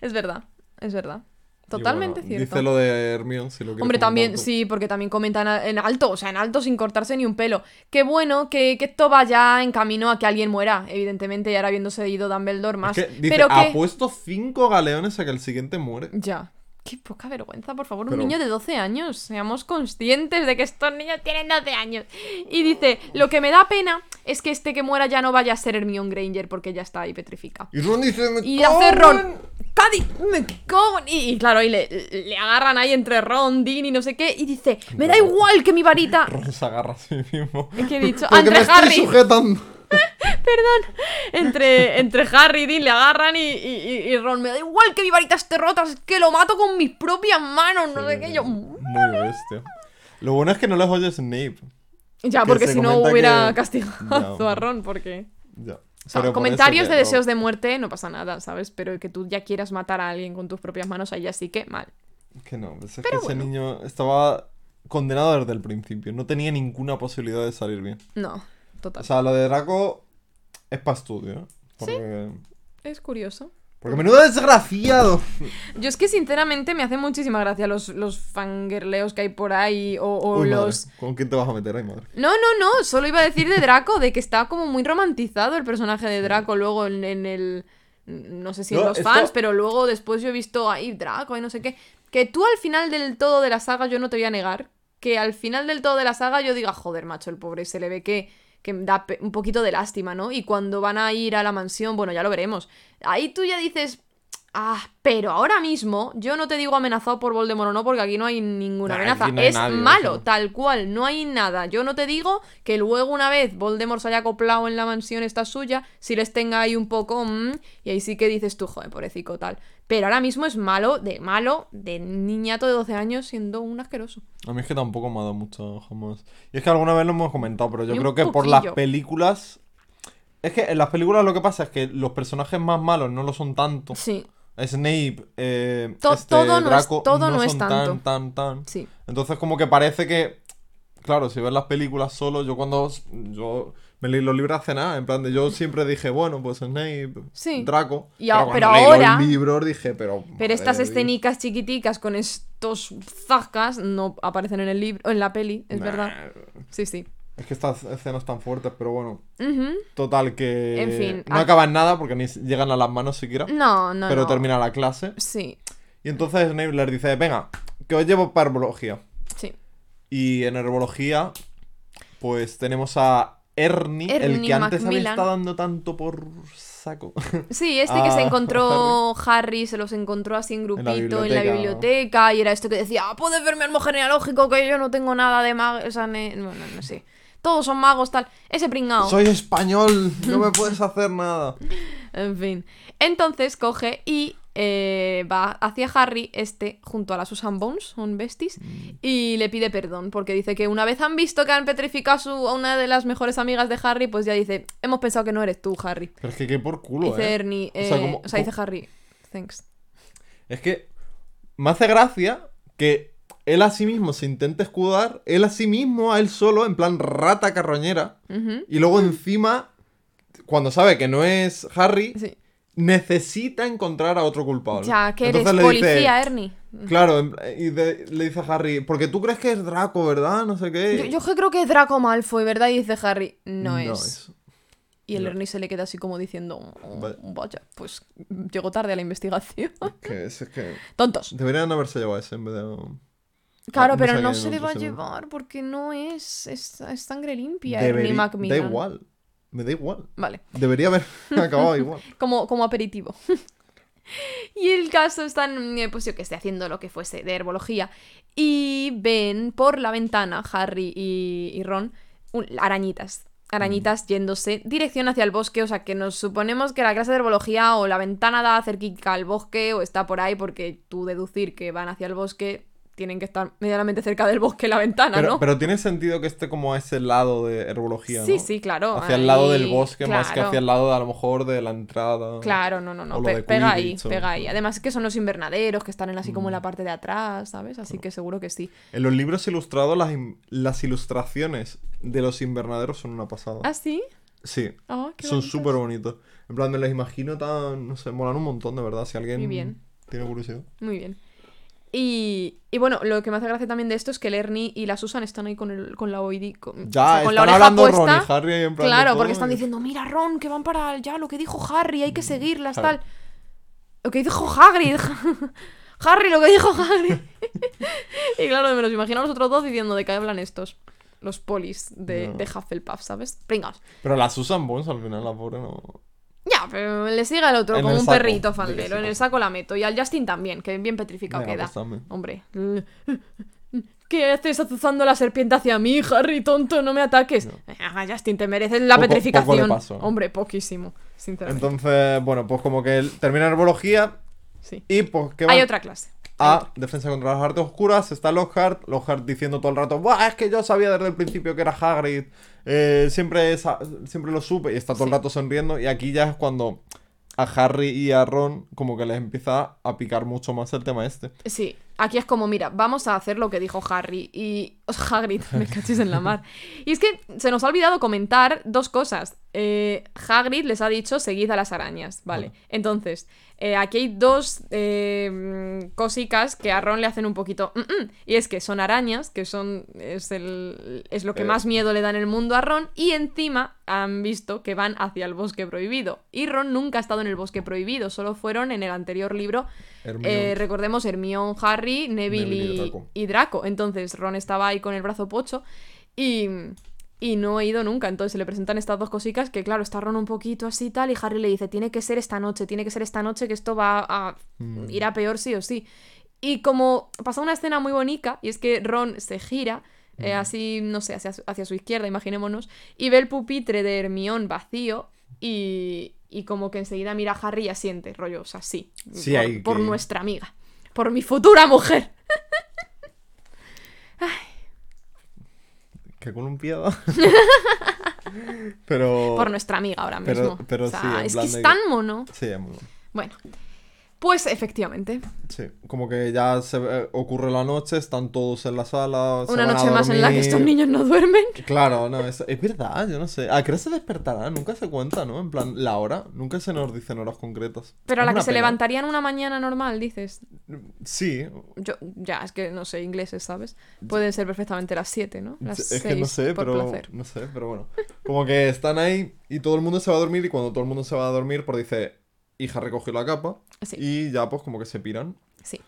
Es verdad, es verdad. Totalmente bueno, cierto. Dice lo de Hermione, si lo quieres Hombre, también, sí, porque también comentan en alto, o sea, en alto sin cortarse ni un pelo. Qué bueno que, que esto vaya en camino a que alguien muera, evidentemente, y ahora habiéndose ido Dumbledore más. Es que dice, Pero que... apuesto cinco galeones a que el siguiente muere. Ya. Qué poca vergüenza, por favor, un Pero- niño de 12 años. Seamos conscientes de que estos niños tienen 12 años. Y dice, lo que me da pena es que este que muera ya no vaya a ser Hermione Granger porque ya está ahí petrificado. Y Ron dice, me Y hace en-". Ron, Caddy, me cago en-". Y, y claro, ahí le, le agarran ahí entre Ron, Dean y no sé qué. Y dice, me da igual que mi varita... Ron se agarra a sí mismo. ¿Qué he dicho? Porque Entre me estoy Harry. sujetando. Perdón. Entre, entre Harry y Dean le agarran y, y- Ron, me da igual que mi varita esté rota, es que lo mato con mis propias manos, no sé qué. Yo... Muy bestia. Lo bueno es que no les oye Snape. Ya, Que porque si no hubiera que- castigado a Ron, porque... Ya. O sea, comentarios de deseos no- de muerte no pasa nada, ¿sabes? Pero que tú ya quieras matar a alguien con tus propias manos, ahí ya sí que mal. Que no, es Pero que ese bueno. niño estaba condenado desde el principio. No tenía ninguna posibilidad de salir bien. No, total. O sea, lo de Draco es para estudio. Porque... es curioso. Porque menudo desgraciado. Yo es que sinceramente me hace muchísima gracia los, los fangirleos que hay por ahí o, o Uy, madre, los... ¿Con quién te vas a meter ahí, madre? No, no, no, solo iba a decir de Draco, de que está como muy romantizado el personaje de Draco luego en, en el... No sé si en los esto- fans, pero luego después yo he visto ahí Draco y no sé qué. Que tú al final del todo de la saga, yo no te voy a negar, que al final del todo de la saga yo diga, joder, macho, el pobre se le ve que, que da un poquito de lástima, ¿no? Y cuando van a ir a la mansión, bueno, ya lo veremos. Ahí tú ya dices... Ah, pero ahora mismo yo no te digo amenazado por Voldemort o no, porque aquí no hay ninguna amenaza. aquí no hay es nadie, malo, tal cual, no hay nada. Yo no te digo que luego una vez Voldemort se haya acoplado en la mansión esta suya, si les tenga ahí un poco, mm, y ahí sí que dices tú, joder, pobrecito tal. Pero ahora mismo es malo, de malo, de niñato de 12 años siendo un asqueroso. A mí es que tampoco me ha dado mucho jamás. Y es que alguna vez lo hemos comentado, pero yo creo que por las películas Es que en las películas lo que pasa es que los personajes más malos no lo son tanto. Sí, Snape, eh, To- este todo no es- Draco, todo no es tanto. tan, tan, tan. sí. Entonces como que parece que, claro, si ves las películas solo, yo cuando yo me leí los libros hace nada, en plan de yo siempre dije, bueno, pues Snape, Sí. Draco. Y a- pero leí ahora- los libros dije, pero... Pero estas madre de Dios. escenicas chiquiticas con estos zacas no aparecen en el libro, en la peli, es Nah, verdad. Sí, sí. Es que estas escenas tan fuertes, pero bueno, total que En fin, no ah- acaban nada porque ni llegan a las manos siquiera, No, no, pero no. termina la clase. Sí, Y entonces Snape les dice, venga, que os llevo para herbología. sí. Y en herbología, pues tenemos a Ernie, el que antes había Macmillan. estado dando tanto por saco. Sí, este que se Ah, encontró Harry, se los encontró así en grupito en la biblioteca. biblioteca y era esto que decía, "Ah, puedes ver mi genealógico que yo no tengo nada de mago, o sea, ne- bueno, no sé. Todos son magos, tal. Ese pringao. Soy español, no me puedes hacer nada. En fin. Entonces coge y eh, va hacia Harry, este, junto a la Susan Bones, son besties, Mm. y le pide perdón, porque dice que una vez han visto que han petrificado a, su- a una de las mejores amigas de Harry, pues ya dice, hemos pensado que no eres tú, Harry. Pero es que qué por culo, dice ¿eh? Ernie, O sea, eh, como- o sea, dice como- Harry, thanks. Es que me hace gracia que él a sí mismo se intente escudar, él a sí mismo, a él solo, en plan rata carroñera, y luego encima, cuando sabe que no es Harry, Sí. necesita encontrar a otro culpable. Ya, que eres dice- policía, Ernie. Claro, y de- le dice a Harry, porque tú crees que es Draco, ¿verdad? No sé qué. Yo, yo creo que es Draco Malfoy, ¿verdad? Y dice Harry, no, es. Y el no. Ernie se le queda así como diciendo, "Oh, vaya, pues llegó tarde a la investigación. Que es, es que Tontos. deberían haberse llevado ese en vez de... Claro, no pero no se le va a llevar porque no es. Es, es sangre limpia, Deberí- Da Macmillan. igual. Me da igual. Vale, Debería haber acabado igual. como, como aperitivo. y el caso están, eh, pues yo que esté haciendo lo que fuese de herbología. Y ven por la ventana, Harry y, y Ron, un- arañitas. Arañitas yéndose dirección hacia el bosque, o sea que nos suponemos que la clase de herbología o la ventana da cerquita al bosque o está por ahí porque tú deducir que van hacia el bosque tienen que estar medianamente cerca del bosque la ventana, Pero, ¿no? pero tiene sentido que esté como a ese lado de herbología, Sí, ¿no? sí, claro. Hacia el lado del bosque más que hacia el lado de, a lo mejor de la entrada. Claro, no, no, no. Pe- pega ahí, o- pega ahí. Además es que son los invernaderos que están en así como en la Mm. parte de atrás, ¿sabes? Así que seguro que sí. En los libros ilustrados las, las ilustraciones de los invernaderos son una pasada. ¿Ah, sí? Sí, Ah, qué son súper bonitos. En plan, me las imagino tan... No sé, molan un montón, de verdad. Si alguien Muy bien. tiene curiosidad. Muy bien. Y, y bueno, lo que me hace gracia también de esto es que el Ernie y la Susan están ahí con, el, con la oídi, con, Ya, o sea, con están la oreja hablando puesta. Ron y Harry ahí en plan Claro, porque están diciendo, mira Ron, que van para ya lo que dijo Harry, hay que seguirlas, Claro. tal. Lo que dijo Hagrid. Harry, lo que dijo Harry. y claro, me los imagino a los otros dos diciendo de qué hablan estos. Los polis de, No. de Hufflepuff, ¿sabes? Pringaos. Pero la Susan Bones al final, la pobre, no... Ya, pero le sigue al otro En como un saco, perrito faldero. En el pues. saco la meto. Y al Justin también, que bien petrificado Venga, queda. pues. Hombre. ¿Qué haces azuzando la serpiente hacia mí, Harry, tonto? No me ataques. Ah, Justin, te mereces la Poco- petrificación. poco le pasó. Hombre, poquísimo, sinceramente. Entonces, bueno, pues como que termina herbología sí. y pues que Hay otra clase. A defensa contra las artes oscuras. Está Lockhart, Lockhart diciendo todo el rato, Buah, es que yo sabía desde el principio que era Hagrid. eh, siempre, siempre lo supe y está todo el rato sonriendo. Y aquí ya es cuando a Harry y a Ron como que les empieza a picar mucho más el tema este. Sí, aquí es como, mira, vamos a hacer lo que dijo Harry y... o sea, Hagrid, me cachis en la mar. Y es que se nos ha olvidado comentar dos cosas. Eh, Hagrid les ha dicho, seguid a las arañas, ¿vale? Vale. Entonces, eh, aquí hay dos eh, cosicas que a Ron le hacen un poquito... "Mm, mm", y es que son arañas, que son... Es, el, es lo que Eh. más miedo le da en el mundo a Ron. Y encima han visto que van hacia el bosque prohibido. Y Ron nunca ha estado en el bosque prohibido, solo fueron en el anterior libro Hermione. eh, recordemos Hermione, Harry, Neville, Neville y y, Draco. y Draco. Entonces Ron estaba ahí con el brazo pocho y, y no he ido nunca. Entonces se le presentan estas dos cositas que, claro, está Ron un poquito así y tal. Y Harry le dice: Tiene que ser esta noche, tiene que ser esta noche, que esto va a Mm. ir a peor sí o sí. Y como pasa una escena muy bonita, y es que Ron se gira. eh, Mm. así, no sé, hacia, su- hacia su izquierda, imaginémonos, y ve el pupitre de Hermione vacío y, y como que enseguida mira a Harry y asiente, rollo, o sea, sí, Sí, por, hay por que- nuestra amiga, por mi futura mujer. Qué columpiada. Pero. Por nuestra amiga ahora mismo. pero O sea, sí, en es que de es tan mono. Sí, es muy bueno. Pues efectivamente. Sí, como que ya se ve- ocurre la noche, están todos en la sala. se Una van a noche más en la que estos niños no duermen. Claro, no, es, es verdad, yo no sé. ¿A qué hora se despertará? Nunca se cuenta, ¿no? En plan, la hora. Nunca se nos dicen horas concretas. Pero a la que se levantarían una mañana normal, dices. Sí. Yo, ya, es que no sé ingleses, ¿sabes? Pueden ser perfectamente las 7, ¿no? Las es que no 6, sé, por pero. placer. No sé, pero bueno. Como que están ahí y todo el mundo se va a dormir. Y cuando todo el mundo se va a dormir, pues dice. Hija recogió la capa. Sí. Y ya, pues como que se piran. Sí.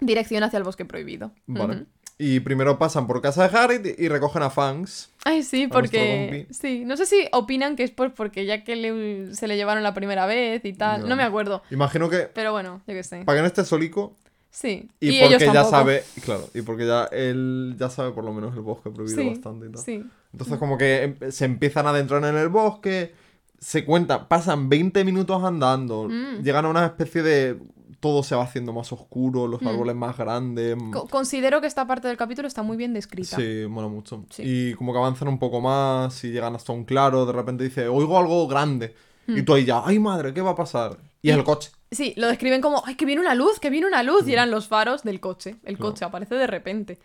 Dirección hacia el bosque prohibido. Vale. Y primero pasan por casa de Harry y recogen a Fangs. Ay, sí, porque. Sí, no sé si opinan que es por porque ya que le- se le llevaron la primera vez y tal. No. No, me acuerdo. Imagino que. Pero bueno, yo qué sé. Para que no esté solico. Sí. Y, porque ya sabe. Claro, y porque ya él ya sabe por lo menos el bosque prohibido Sí, bastante y tal. sí. Entonces como que em- se empiezan a adentrar en el bosque, se cuenta, pasan 20 minutos andando, Mm. llegan a una especie de... Todo se va haciendo más oscuro, los Mm. árboles más grandes. Co- considero que esta parte del capítulo está muy bien descrita. Sí, mola mucho. Sí. Y como que avanzan un poco más y llegan hasta un claro, de repente dice, oigo algo grande. Mm. Y tú ahí ya, ay madre, ¿qué va a pasar? Y es el coche. Sí, lo describen como, ay, que viene una luz, que viene una luz. Y eran los faros del coche. El coche aparece de repente.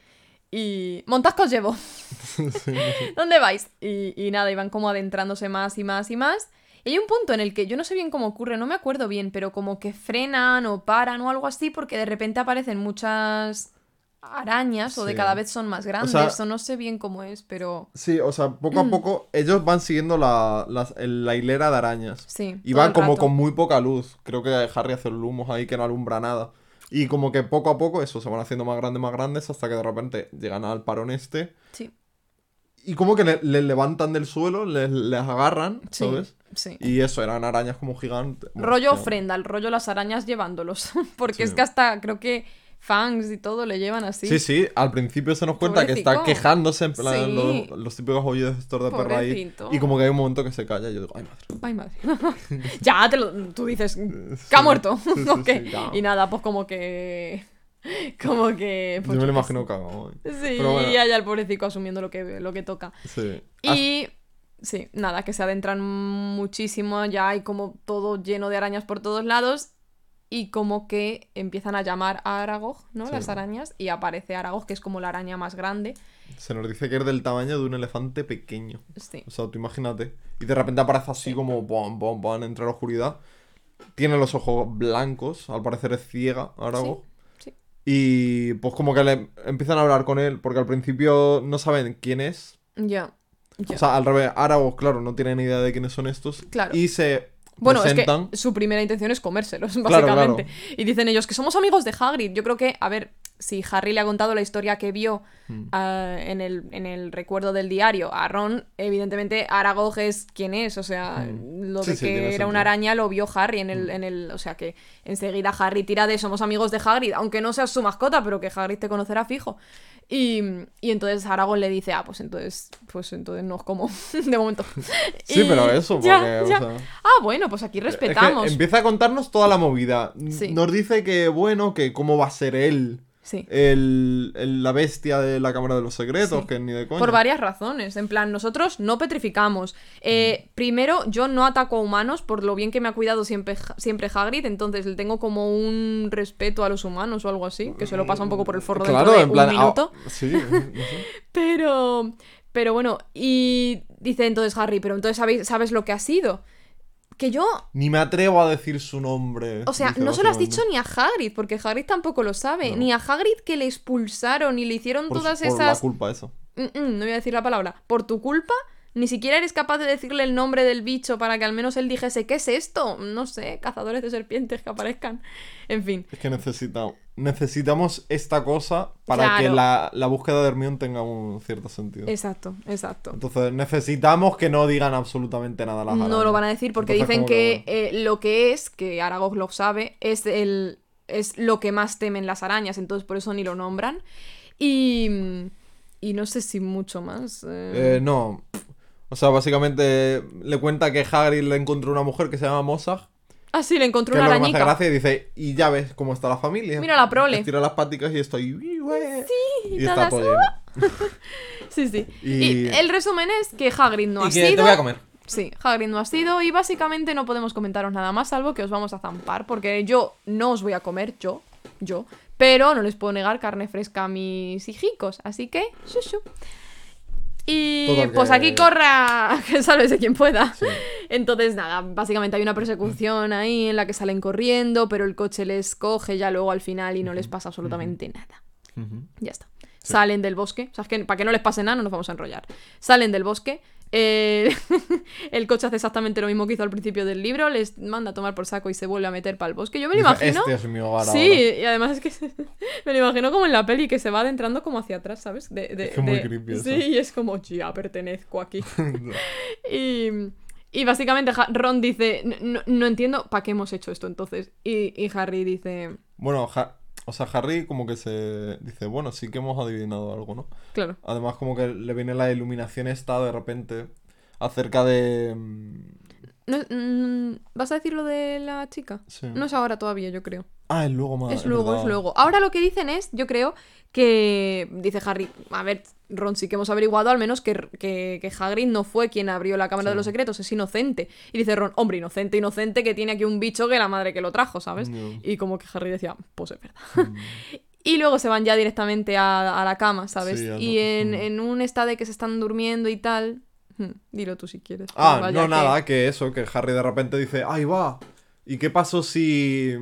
Y. Montasco os llevo. ¿Dónde vais? Y, y nada, iban como adentrándose más y más y más. Y hay un punto en el que yo no sé bien cómo ocurre, no me acuerdo bien, pero como que frenan o paran o algo así, porque de repente aparecen muchas arañas o de cada vez son más grandes, sea- o no sé bien cómo es, pero Sí, o sea, poco Mm. a poco ellos van siguiendo la, la hilera de arañas. sí. Y van como rato. con muy poca luz. Creo que Harry hace el humos ahí que no alumbra nada. Y como que poco a poco eso se van haciendo más grandes, más grandes, hasta que de repente llegan al parón este. Sí, Y como que le, le levantan del suelo, les, les agarran, sí, ¿sabes? sí. Y eso, eran arañas como gigantes. Bueno, rollo ofrenda, el rollo las arañas llevándolos. Porque es que hasta creo que fangs y todo le llevan así. Sí, sí, al principio se nos cuenta que está quejándose en plan Sí. los, los típicos oídos estos de perra ahí. Y como que hay un momento que se calla y yo digo, ay madre. Ay, madre. ya, te lo, tú dices, que Sí, ha muerto. sí, sí, ¿o qué? sí, ya. Y nada, pues como que... Como que... pues yo me lo imagino cagado. ¿eh? Sí, Pero bueno. y allá el pobrecito asumiendo lo que, lo que toca. Sí. Y... Sí, nada, que se adentran muchísimo, ya hay como todo lleno de arañas por todos lados y como que empiezan a llamar a Aragog, ¿no? Sí. Las arañas y aparece Aragog, que es como la araña más grande. Se nos dice que es del tamaño de un elefante pequeño. Sí. O sea, tú imagínate. Y de repente aparece así como bom, bom, bom, entre la oscuridad. Tiene los ojos blancos, al parecer es ciega, Aragog. Sí. Y pues como que le empiezan a hablar con él, porque al principio no saben quién es. Ya. ya. O sea, al revés, Aragog, claro, no tiene ni idea de quiénes son estos. Claro. Y se Bueno, presentan. es que su primera intención es comérselos, Claro, básicamente. Y dicen ellos que somos amigos de Hagrid. Yo creo que, a ver, si Harry le ha contado la historia que vio Hmm. ah, en, el, en el recuerdo del diario a Ron, evidentemente Aragog es quien es. O sea, Hmm. lo Sí, de sí, que era sentido. Hmm. una araña lo vio Harry en el, en el. O sea que enseguida Harry tira de somos amigos de Hagrid, aunque no seas su mascota, pero que Hagrid te conocerá fijo. Y, y entonces Aragorn le dice, ah, pues entonces, pues entonces no os como, de momento. Sí, Y- pero eso, porque, ya, o ya. sea, Ah, bueno, pues aquí Es que respetamos. empieza a contarnos toda la movida. Sí. Nos dice que, bueno, que cómo va a ser él. Sí. El, el- la bestia de la Cámara de los Secretos, Sí. que ni de coña. Por varias razones. En plan, nosotros no petrificamos. Eh, Primero, yo no ataco a humanos por lo bien que me ha cuidado siempre, siempre Hagrid. Entonces le tengo como un respeto a los humanos o algo así. Que se lo pasa un poco por el forro Claro, dentro de en plan. un ah, minuto. sí, no sé. Pero. Pero bueno, y dice entonces Harry, pero entonces sabéis- sabes lo que ha sido. Que yo. Ni me atrevo a decir su nombre. O sea, no se lo has dicho ni a Hagrid, porque Hagrid tampoco lo sabe. No. Ni a Hagrid que le expulsaron y le hicieron por, todas por la esas culpa eso. Mm, mm, no voy a decir la palabra. Por tu culpa, ni siquiera eres capaz de decirle el nombre del bicho para que al menos él dijese, ¿qué es esto? No sé, cazadores de serpientes que aparezcan. En fin. Es que necesita, necesitamos esta cosa para que la, la búsqueda de Hermione tenga un cierto sentido. Exacto, exacto. Entonces necesitamos que no digan absolutamente nada las No arañas. lo van a decir porque Entonces, dicen que eh, lo que es, que Aragog lo sabe, es el es lo que más temen las arañas, entonces por eso ni lo nombran. Y, y no sé si mucho más. eh. Eh, no. O sea, básicamente le cuenta que Hagrid le encontró una mujer que se llama Mosag. Ah, sí, le encontró Que es una lo que me hace gracia y dice, y ya ves cómo está la familia. Mira la prole. Estira las paticas y estoy... Sí, y y está todas, todo lleno. sí, sí. Y... Y- el resumen es que Hagrid no y ha que sido. te voy a comer. Sí, Hagrid no ha sido y básicamente no podemos comentaros nada más, salvo que os vamos a zampar, porque yo no os voy a comer, yo, yo, pero no les puedo negar carne fresca a mis hijicos, así que, shushu. Y pues que- aquí corra, que sálvese quien pueda. Sí. Entonces, nada, básicamente hay una persecución ahí en la que salen corriendo, pero el coche les coge ya luego al final y no les pasa absolutamente nada. Ya está. Salen del bosque. O sea, es que para que no les pase nada, no nos vamos a enrollar. Salen del bosque. Eh, el coche hace exactamente lo mismo que hizo al principio del libro. Les manda a tomar por saco y se vuelve a meter para el bosque. Yo me lo imagino. Este es mi hogar Sí, ahora". y además es que se- me lo imagino como en la peli que se va adentrando como hacia atrás, ¿sabes? De, de- Es muy creepy eso. Sí, y es como, ya pertenezco aquí. y, y básicamente Ron dice, "No- no, entiendo para qué hemos hecho esto entonces. Y, y Harry dice, Bueno, o sea, Harry como que se dice, bueno, sí que hemos adivinado algo, ¿no? claro. Además como que le viene la iluminación esta de repente acerca de... mm, No, mm, ¿Vas a decir lo de la chica? Sí. No es ahora todavía, yo creo. Ah, es luego más. es luego, es luego. Ahora lo que dicen es, yo creo, que dice Harry, a ver, Ron, sí que hemos averiguado al menos que, que, que Hagrid no fue quien abrió la Cámara de los Secretos, es inocente. Y dice Ron, hombre, inocente, inocente, que tiene aquí un bicho que la madre que lo trajo, ¿sabes? No. Y como que Harry decía, pues es verdad. Y luego se van ya directamente a, a la cama, ¿sabes? Sí, y no- en, mm. en un estado de que se están durmiendo y tal. hmm, Dilo tú si quieres. Ah, no, que- nada, que eso, que Harry de repente dice, ahí va. ¿Y qué pasó si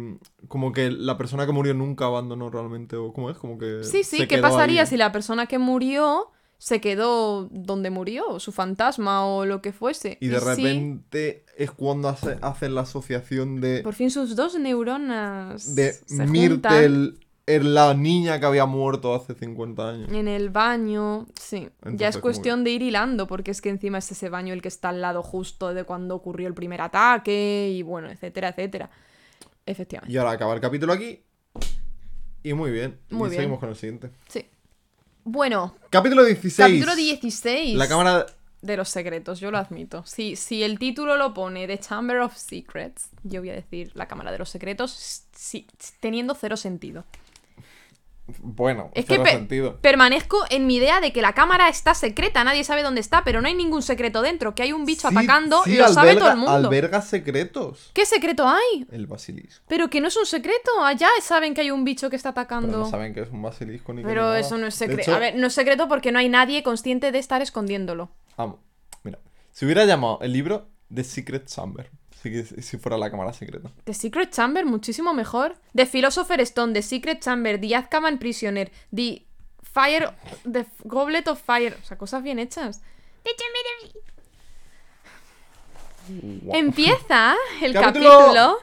como que la persona que murió nunca abandonó realmente? ¿O cómo es? Como que... Sí, sí, ¿qué pasaría ahí? si la persona que murió se quedó donde murió? Su fantasma o lo que fuese. Y de repente es cuando hace- hacen la asociación de, por fin sus dos neuronas de en la niña que había muerto hace 50 años. en el baño. Sí, ya es cuestión de ir hilando, porque es que encima es ese baño el que está al lado justo de cuando ocurrió el primer ataque y bueno, etcétera, etcétera. Efectivamente. Y ahora acaba el capítulo aquí. Y muy bien. Muy y bien. seguimos con el siguiente. Sí. Bueno, Capítulo 16. capítulo 16. La cámara... de los secretos, yo lo admito. Si, si el título lo pone The Chamber of Secrets, yo voy a decir la Cámara de los Secretos, sí, teniendo cero sentido. Bueno, Es que pe- sentido. permanezco en mi idea de que la cámara está secreta, nadie sabe dónde está, pero no hay ningún secreto dentro, que hay un bicho Sí, atacando sí, y lo sabe todo el alberga- mundo. Alberga secretos. ¿Qué secreto hay? El basilisco. Pero que no es un secreto, allá saben que hay un bicho que está Pero atacando. no saben que es un basilisco ni que Pero eso no es secreto. A ver, no es secreto porque no hay nadie consciente de estar escondiéndolo. Vamos, mira. Si hubiera llamado el libro The Secret Chamber, si, fuera la cámara secreta. The Secret Chamber, muchísimo mejor. The Philosopher Stone, The Secret Chamber, The Azkaban Prisoner, The Fire, The Goblet of Fire. O sea, cosas bien hechas. Empieza el Capítulo- capítulo.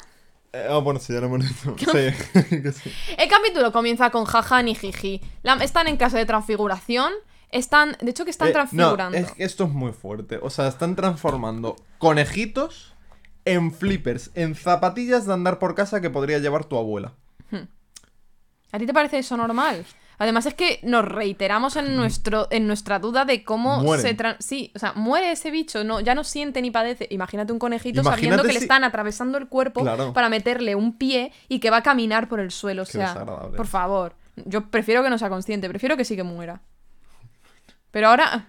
Eh, ah, bueno, sí, ya lo hemos dicho. Sí, que sí. El capítulo comienza con Jajan y Jiji. La- están en casa de transfiguración. Están. De hecho, que están Eh, transfigurando. No, es que esto es muy fuerte. O sea, están transformando conejitos en flippers, en zapatillas de andar por casa que podría llevar tu abuela. ¿A ti te parece eso normal? Además es que nos reiteramos en nuestro en nuestra duda de cómo Mueren. se tra- sí, o sea, muere ese bicho, no ya no siente ni padece. Imagínate un conejito Imagínate sabiendo que le están atravesando el cuerpo Claro. para meterle un pie y que va a caminar por el suelo, o sea, por favor. Yo prefiero que no sea consciente, prefiero que sí que muera. Pero ahora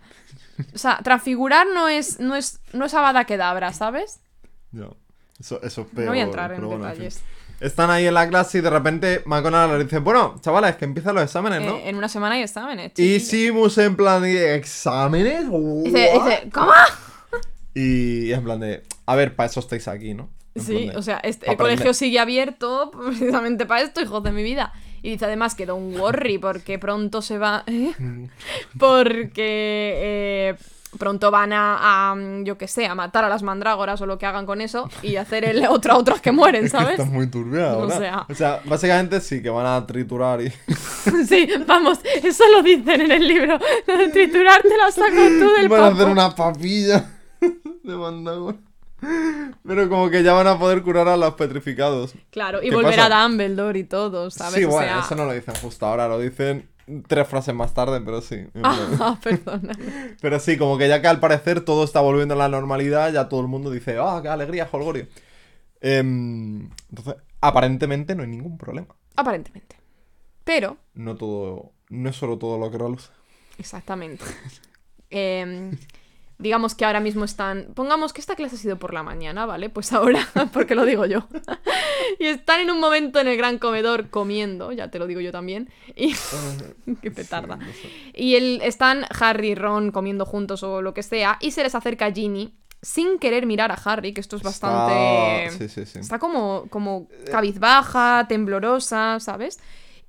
o sea, transfigurar no es no es no es Kedavra, ¿sabes? Ya. Eso, eso es peor. no voy a entrar en fin. detalles. Están ahí en la clase y de repente McGonagall les dice, bueno, chavales, que empiezan los exámenes, ¿no? Eh, en una semana hay exámenes. y chiquillo. Simus en plan de exámenes. dice, What?" dice, ¿cómo? Y en plan de, a ver, para eso estáis aquí, ¿no? En Sí, de, o sea, este- el colegio sigue abierto precisamente para esto, hijos de mi vida. Y dice además que don't worry, porque pronto se va. ¿eh? Porque eh, pronto van a, a, yo qué sé, a matar a las mandrágoras o lo que hagan con eso y hacer el otro a otros que mueren, Es que ¿sabes? está muy turbia O sea. O sea, básicamente sí, que van a triturar y... Sí, vamos, eso lo dicen en el libro. Lo de triturar te lo saco tú del van a hacer una papilla de mandrágora. Pero como que ya van a poder curar a los petrificados. Claro, y ¿Qué volver pasa? a Dumbledore y todo, ¿sabes? Sí, O bueno, sea- eso no lo dicen justo ahora, lo dicen tres frases más tarde, pero sí. Ah, perdona. Pero sí, como que ya que al parecer todo está volviendo a la normalidad, ya todo el mundo dice, ¡ah, qué alegría, Holgorio! Em, entonces, aparentemente no hay ningún problema. Aparentemente. Pero, No todo, no es solo todo lo que reluce. Exactamente. Em, digamos que ahora mismo están. Pongamos que esta clase ha sido por la mañana, ¿vale? Pues ahora, porque lo digo yo. y están en un momento en el gran comedor comiendo, ya te lo digo yo también. Y. Qué petarda. Sí, no sé. Y el, están Harry y Ron comiendo juntos o lo que sea. Y se les acerca Ginny sin querer mirar a Harry, que esto es bastante. Está- Sí, sí, sí. Está como, como cabizbaja, temblorosa, ¿sabes?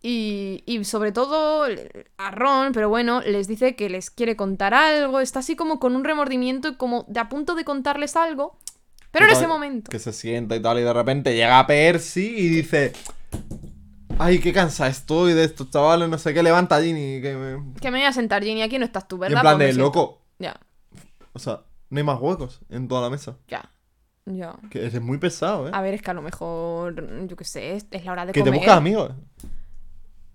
Y, y sobre todo a Ron, pero bueno, les dice que les quiere contar algo. Está así como con un remordimiento y como de a punto de contarles algo. Pero en ese momento. Que se sienta y tal, y de repente llega Percy y dice... Ay, qué cansada estoy de estos chavales, no sé qué, levanta Ginny. Que me... Que me voy a sentar, Ginny, aquí no estás tú, Y ¿verdad? en plan de, loco, Ya, o sea, no hay más huecos en toda la mesa. ya, ya. Que es muy pesado, ¿eh? A ver, es que a lo mejor, yo qué sé, es, la hora de que te comer. buscas amigos.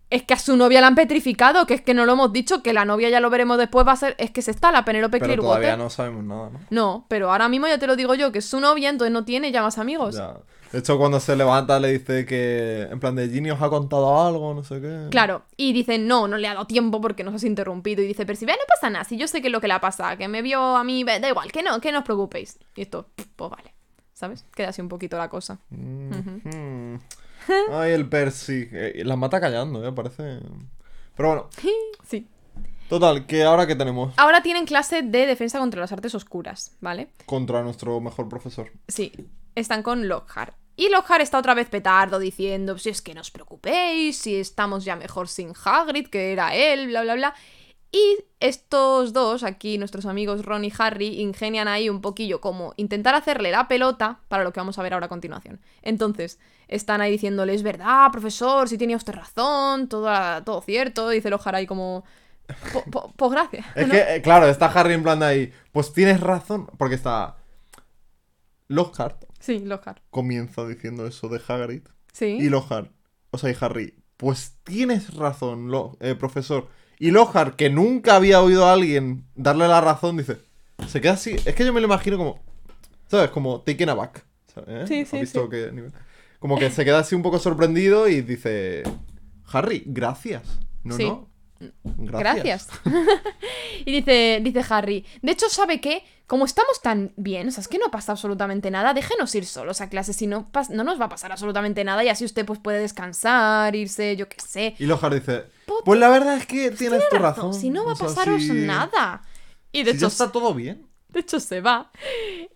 Es que a su novia la han petrificado, que es que no lo hemos dicho, que la novia ya lo veremos después, va a ser, es que se está la Penelope Pero todavía no sabemos nada, ¿no? No, pero ahora mismo ya te lo digo yo, que es su novia, entonces no tiene ya más amigos. Ya. De hecho, cuando se levanta le dice que, en plan de Ginny os ha contado algo, no sé qué. Claro, y dicen, no, no le ha dado tiempo porque nos has interrumpido. Y dice, Percy, "Ve, no pasa nada, si yo sé que es lo que le ha pasado, que me vio a mí, da igual, que no, que no os preocupéis. Y esto, pues vale, ¿sabes? Queda así un poquito la cosa. Mm, mm. Ay, el Percy. Eh, La mata callando, ¿eh? Parece... Pero bueno, Sí. total, que ahora que tenemos Ahora tienen clase de defensa contra las artes oscuras, ¿vale? contra nuestro mejor profesor. Sí, están con Lockhart. Y Lockhart está otra vez petardo diciendo, si es que no os preocupéis, si estamos ya mejor sin Hagrid, que era él, bla, bla, bla. Y estos dos, aquí nuestros amigos Ron y Harry, ingenian ahí un poquillo como intentar hacerle la pelota para lo que vamos a ver ahora a continuación. Entonces, están ahí diciéndole, es verdad, profesor, si tenía usted razón, todo, todo cierto. Dice Lockhart ahí como, "Po- po- pues gracias. Es que, eh, claro, está Harry en plan de ahí. Pues tienes razón, porque está... Lockhart Sí, Lockhart. comienza diciendo eso de Hagrid. Sí. Y Lockhart, o sea, y Harry, pues tienes razón, lo- eh, profesor. Y Lockhart, que nunca había oído a alguien darle la razón, dice, se queda así. Es que yo me lo imagino como, ¿sabes? Como taken aback. ¿sabes? ¿Eh? Sí, ¿Has sí, visto sí. qué nivel? Como que se queda así un poco sorprendido y dice, Harry, gracias. No, Sí. no. Gracias. y dice, dice Harry, de hecho, ¿sabe qué? Como estamos tan bien, o sea, es que no pasa absolutamente nada, déjenos ir solos a clase, si no, no nos va a pasar absolutamente nada y así usted pues puede descansar, irse, yo qué sé. Y Lockhart dice, Puta, pues la verdad es que tienes Tiene tu razón, razón. Si no va O a pasaros si- nada. Y de si hecho, ya está todo bien. de hecho se va.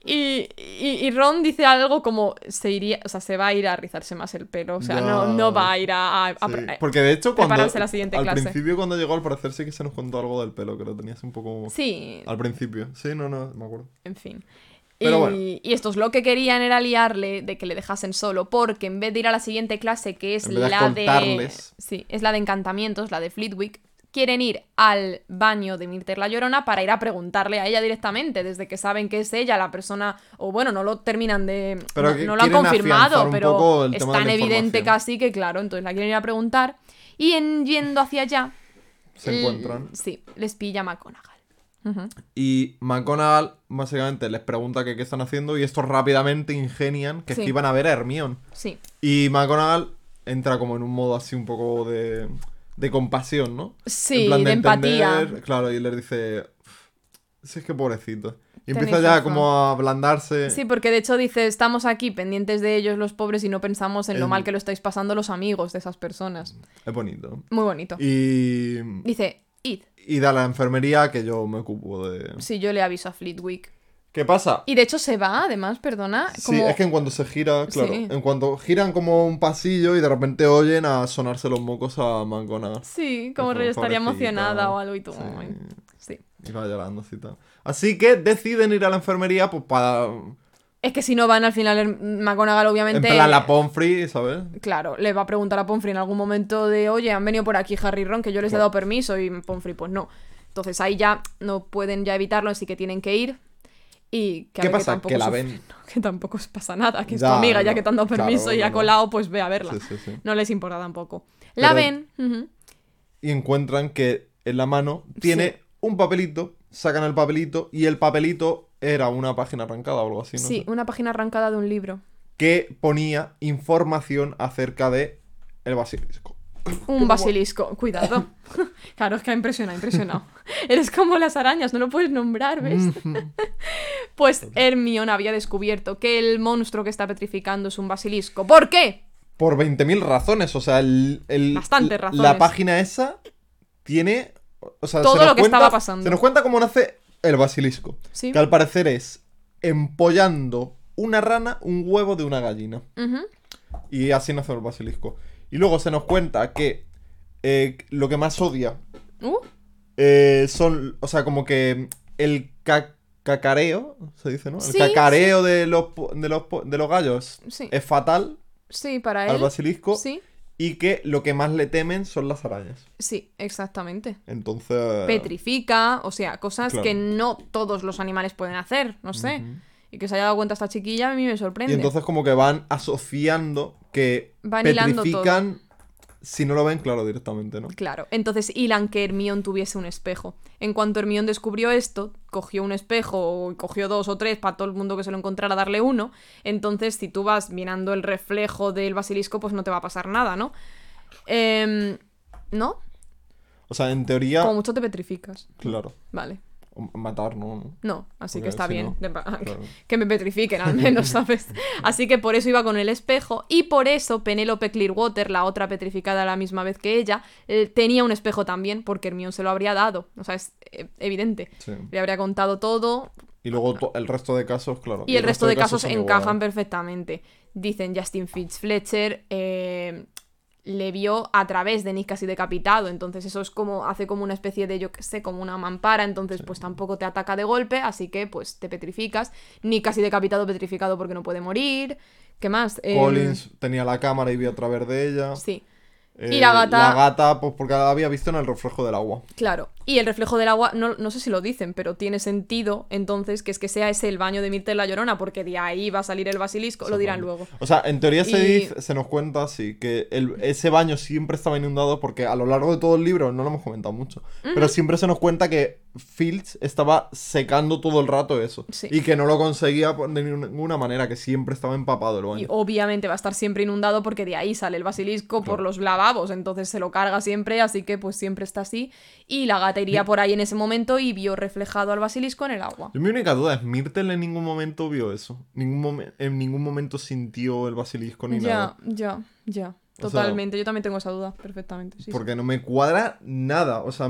Y, y- y Ron dice algo como se iría, o sea, se va a ir a rizarse más el pelo. O sea, no, Ya. no va a ir a. a- a- Sí, Porque de hecho, cuando. la siguiente al clase. principio, cuando llegó, al parecer sí que se nos contó algo del pelo, que lo tenías un poco. Sí, Al principio. Sí, no, no, me acuerdo. En fin. Pero y, bueno. y estos lo que querían era liarle de que le dejasen solo, porque en vez de ir a la siguiente clase, que es de la de. contarles. Sí, es la de encantamientos, la de Fleetwick, quieren ir al baño de Mirter la Llorona para ir a preguntarle a ella directamente, desde que saben que es ella la persona. O bueno, no lo terminan de. Pero no, lo han confirmado, pero es tan evidente casi que, claro, entonces la quieren ir a preguntar. Y en yendo hacia allá. Se encuentran. Sí, les pilla McGonagall. Ujú. Y McGonagall básicamente les pregunta que qué están haciendo y estos rápidamente ingenian que, es Sí. que iban a ver a Hermione. Sí. Y McGonagall entra como en un modo así un poco de, de compasión, ¿no? Sí, En plan de, empatía. Claro, y les dice, si es que pobrecito. Y Tenéis empieza ya razón. como a ablandarse. Sí, porque de hecho dice, estamos aquí pendientes de ellos los pobres y no pensamos en lo mal que lo estáis pasando los amigos de esas personas. Es bonito. Muy bonito. Y, Dice, id. y da a la enfermería que yo me ocupo de... Si yo le aviso a Fleetwick. ¿Qué pasa? Y de hecho se va, además, perdona. Sí, es que en cuanto se gira, claro, Sí. en cuanto giran como un pasillo y de repente oyen a sonarse los mocos a McGonagall. Sí, como rollo estaría emocionada o algo y tú. Sí. Y va llorando así tal. Así que deciden ir a la enfermería pues para... Es que si no van al final, McGonagall En obviamente... plan la Pomfrey, ¿sabes? Claro, le va a preguntar a Pomfrey en algún momento de, oye, han venido por aquí Harry y Ron, que yo les he dado permiso, y Pomfrey, pues no. Entonces ahí ya no pueden ya evitarlo, así que tienen que ir. Y que ¿Qué ver, pasa? tampoco Que la sufre- ven. que tampoco pasa nada, que es tu amiga, ya no, que te han dado claro, permiso y ha colado, pues ve a verla. Sí, sí, sí. No les importa tampoco. La ven. Y encuentran que en la mano tiene un papelito, sacan el papelito y el papelito era una página arrancada o algo así, no sí, sé, una página arrancada de un libro. que ponía información acerca de el basilisco. Un basilisco. Cuidado. claro, es que ha impresionado, ha impresionado. Eres como las arañas, no lo puedes nombrar, ¿ves? pues Hermione había descubierto que el monstruo que está petrificando es un basilisco. ¿Por qué? Por 20.000 razones, o sea, el, el- Bastantes razones. La página esa tiene... O sea, Todo se lo que cuenta- estaba pasando. Se nos cuenta cómo nace el basilisco. Sí. Que al parecer es empollando una rana un huevo de una gallina. Y así nace el basilisco. Y luego se nos cuenta que eh, lo que más odia Uh, eh, son, o sea, como que el ca- cacareo, se dice, ¿no? El Sí, cacareo de, los, de, los, de los gallos Sí. es fatal sí, para al él. basilisco Sí, y que lo que más le temen son las arañas. sí, exactamente. Entonces... Petrifica, o sea, cosas Claro. que no todos los animales pueden hacer, no sé. Ujú. Y que se haya dado cuenta esta chiquilla a mí me sorprende. Y entonces como que van asociando que Van petrifican si no lo ven claro directamente, ¿no? Claro, entonces hilan que Hermión tuviese un espejo. En cuanto Hermión descubrió esto, cogió un espejo, o cogió dos o tres para todo el mundo que se lo encontrara darle uno. Entonces, si tú vas mirando el reflejo del basilisco, pues no te va a pasar nada, ¿no? Em, ¿No? O sea, en teoría, Como mucho te petrificas. claro, Vale. Matar no, ¿no? Así Porque que está si bien. no, De- claro. Que me petrifiquen al menos, ¿sabes? Así que por eso iba con el espejo y por eso Penélope Clearwater, la otra petrificada a la misma vez que ella, eh, tenía un espejo también porque Hermione se lo habría dado. O sea, es eh, evidente. Sí. Le habría contado todo Y luego el resto de casos, claro. y el resto de casos encajan igual. perfectamente. Dicen Justin Fitz Fletcher eh, le vio a través de Nick casi decapitado, entonces eso es como hace como una especie de yo qué sé, como una mampara, entonces pues tampoco te ataca de golpe, así que pues te petrificas. Nick casi decapitado, petrificado porque no puede morir. ¿Qué más? Eh, Collins tenía la cámara y vio a través de ella. Sí. Eh, Y la gata- La gata, pues porque la había visto en el reflejo del agua. Claro, y el reflejo del agua, no, no sé si lo dicen, pero tiene sentido entonces que es que sea ese el baño de Mirta la Llorona, porque de ahí va a salir el basilisco, lo dirán luego. O sea, en teoría se, Y- dice, se nos cuenta así, que el- ese baño siempre estaba inundado porque a lo largo de todo el libro, no lo hemos comentado mucho, pero siempre se nos cuenta que Filch estaba secando todo el rato eso. Sí. Y que no lo conseguía por- de ninguna manera, que siempre estaba empapado el Y baño. obviamente va a estar siempre inundado porque de ahí sale el basilisco por los lavabos, entonces se lo carga siempre, así que pues siempre está así. Y la gata iría por ahí en ese momento y vio reflejado al basilisco en el agua. Yo mi única duda es, Myrtle en ningún momento vio eso. Ningún momen- en ningún momento sintió el basilisco ni nada. Ya, ya, ya. O sea- Totalmente, yo también tengo esa duda, perfectamente. sí, sí. Porque no me cuadra nada. O sea,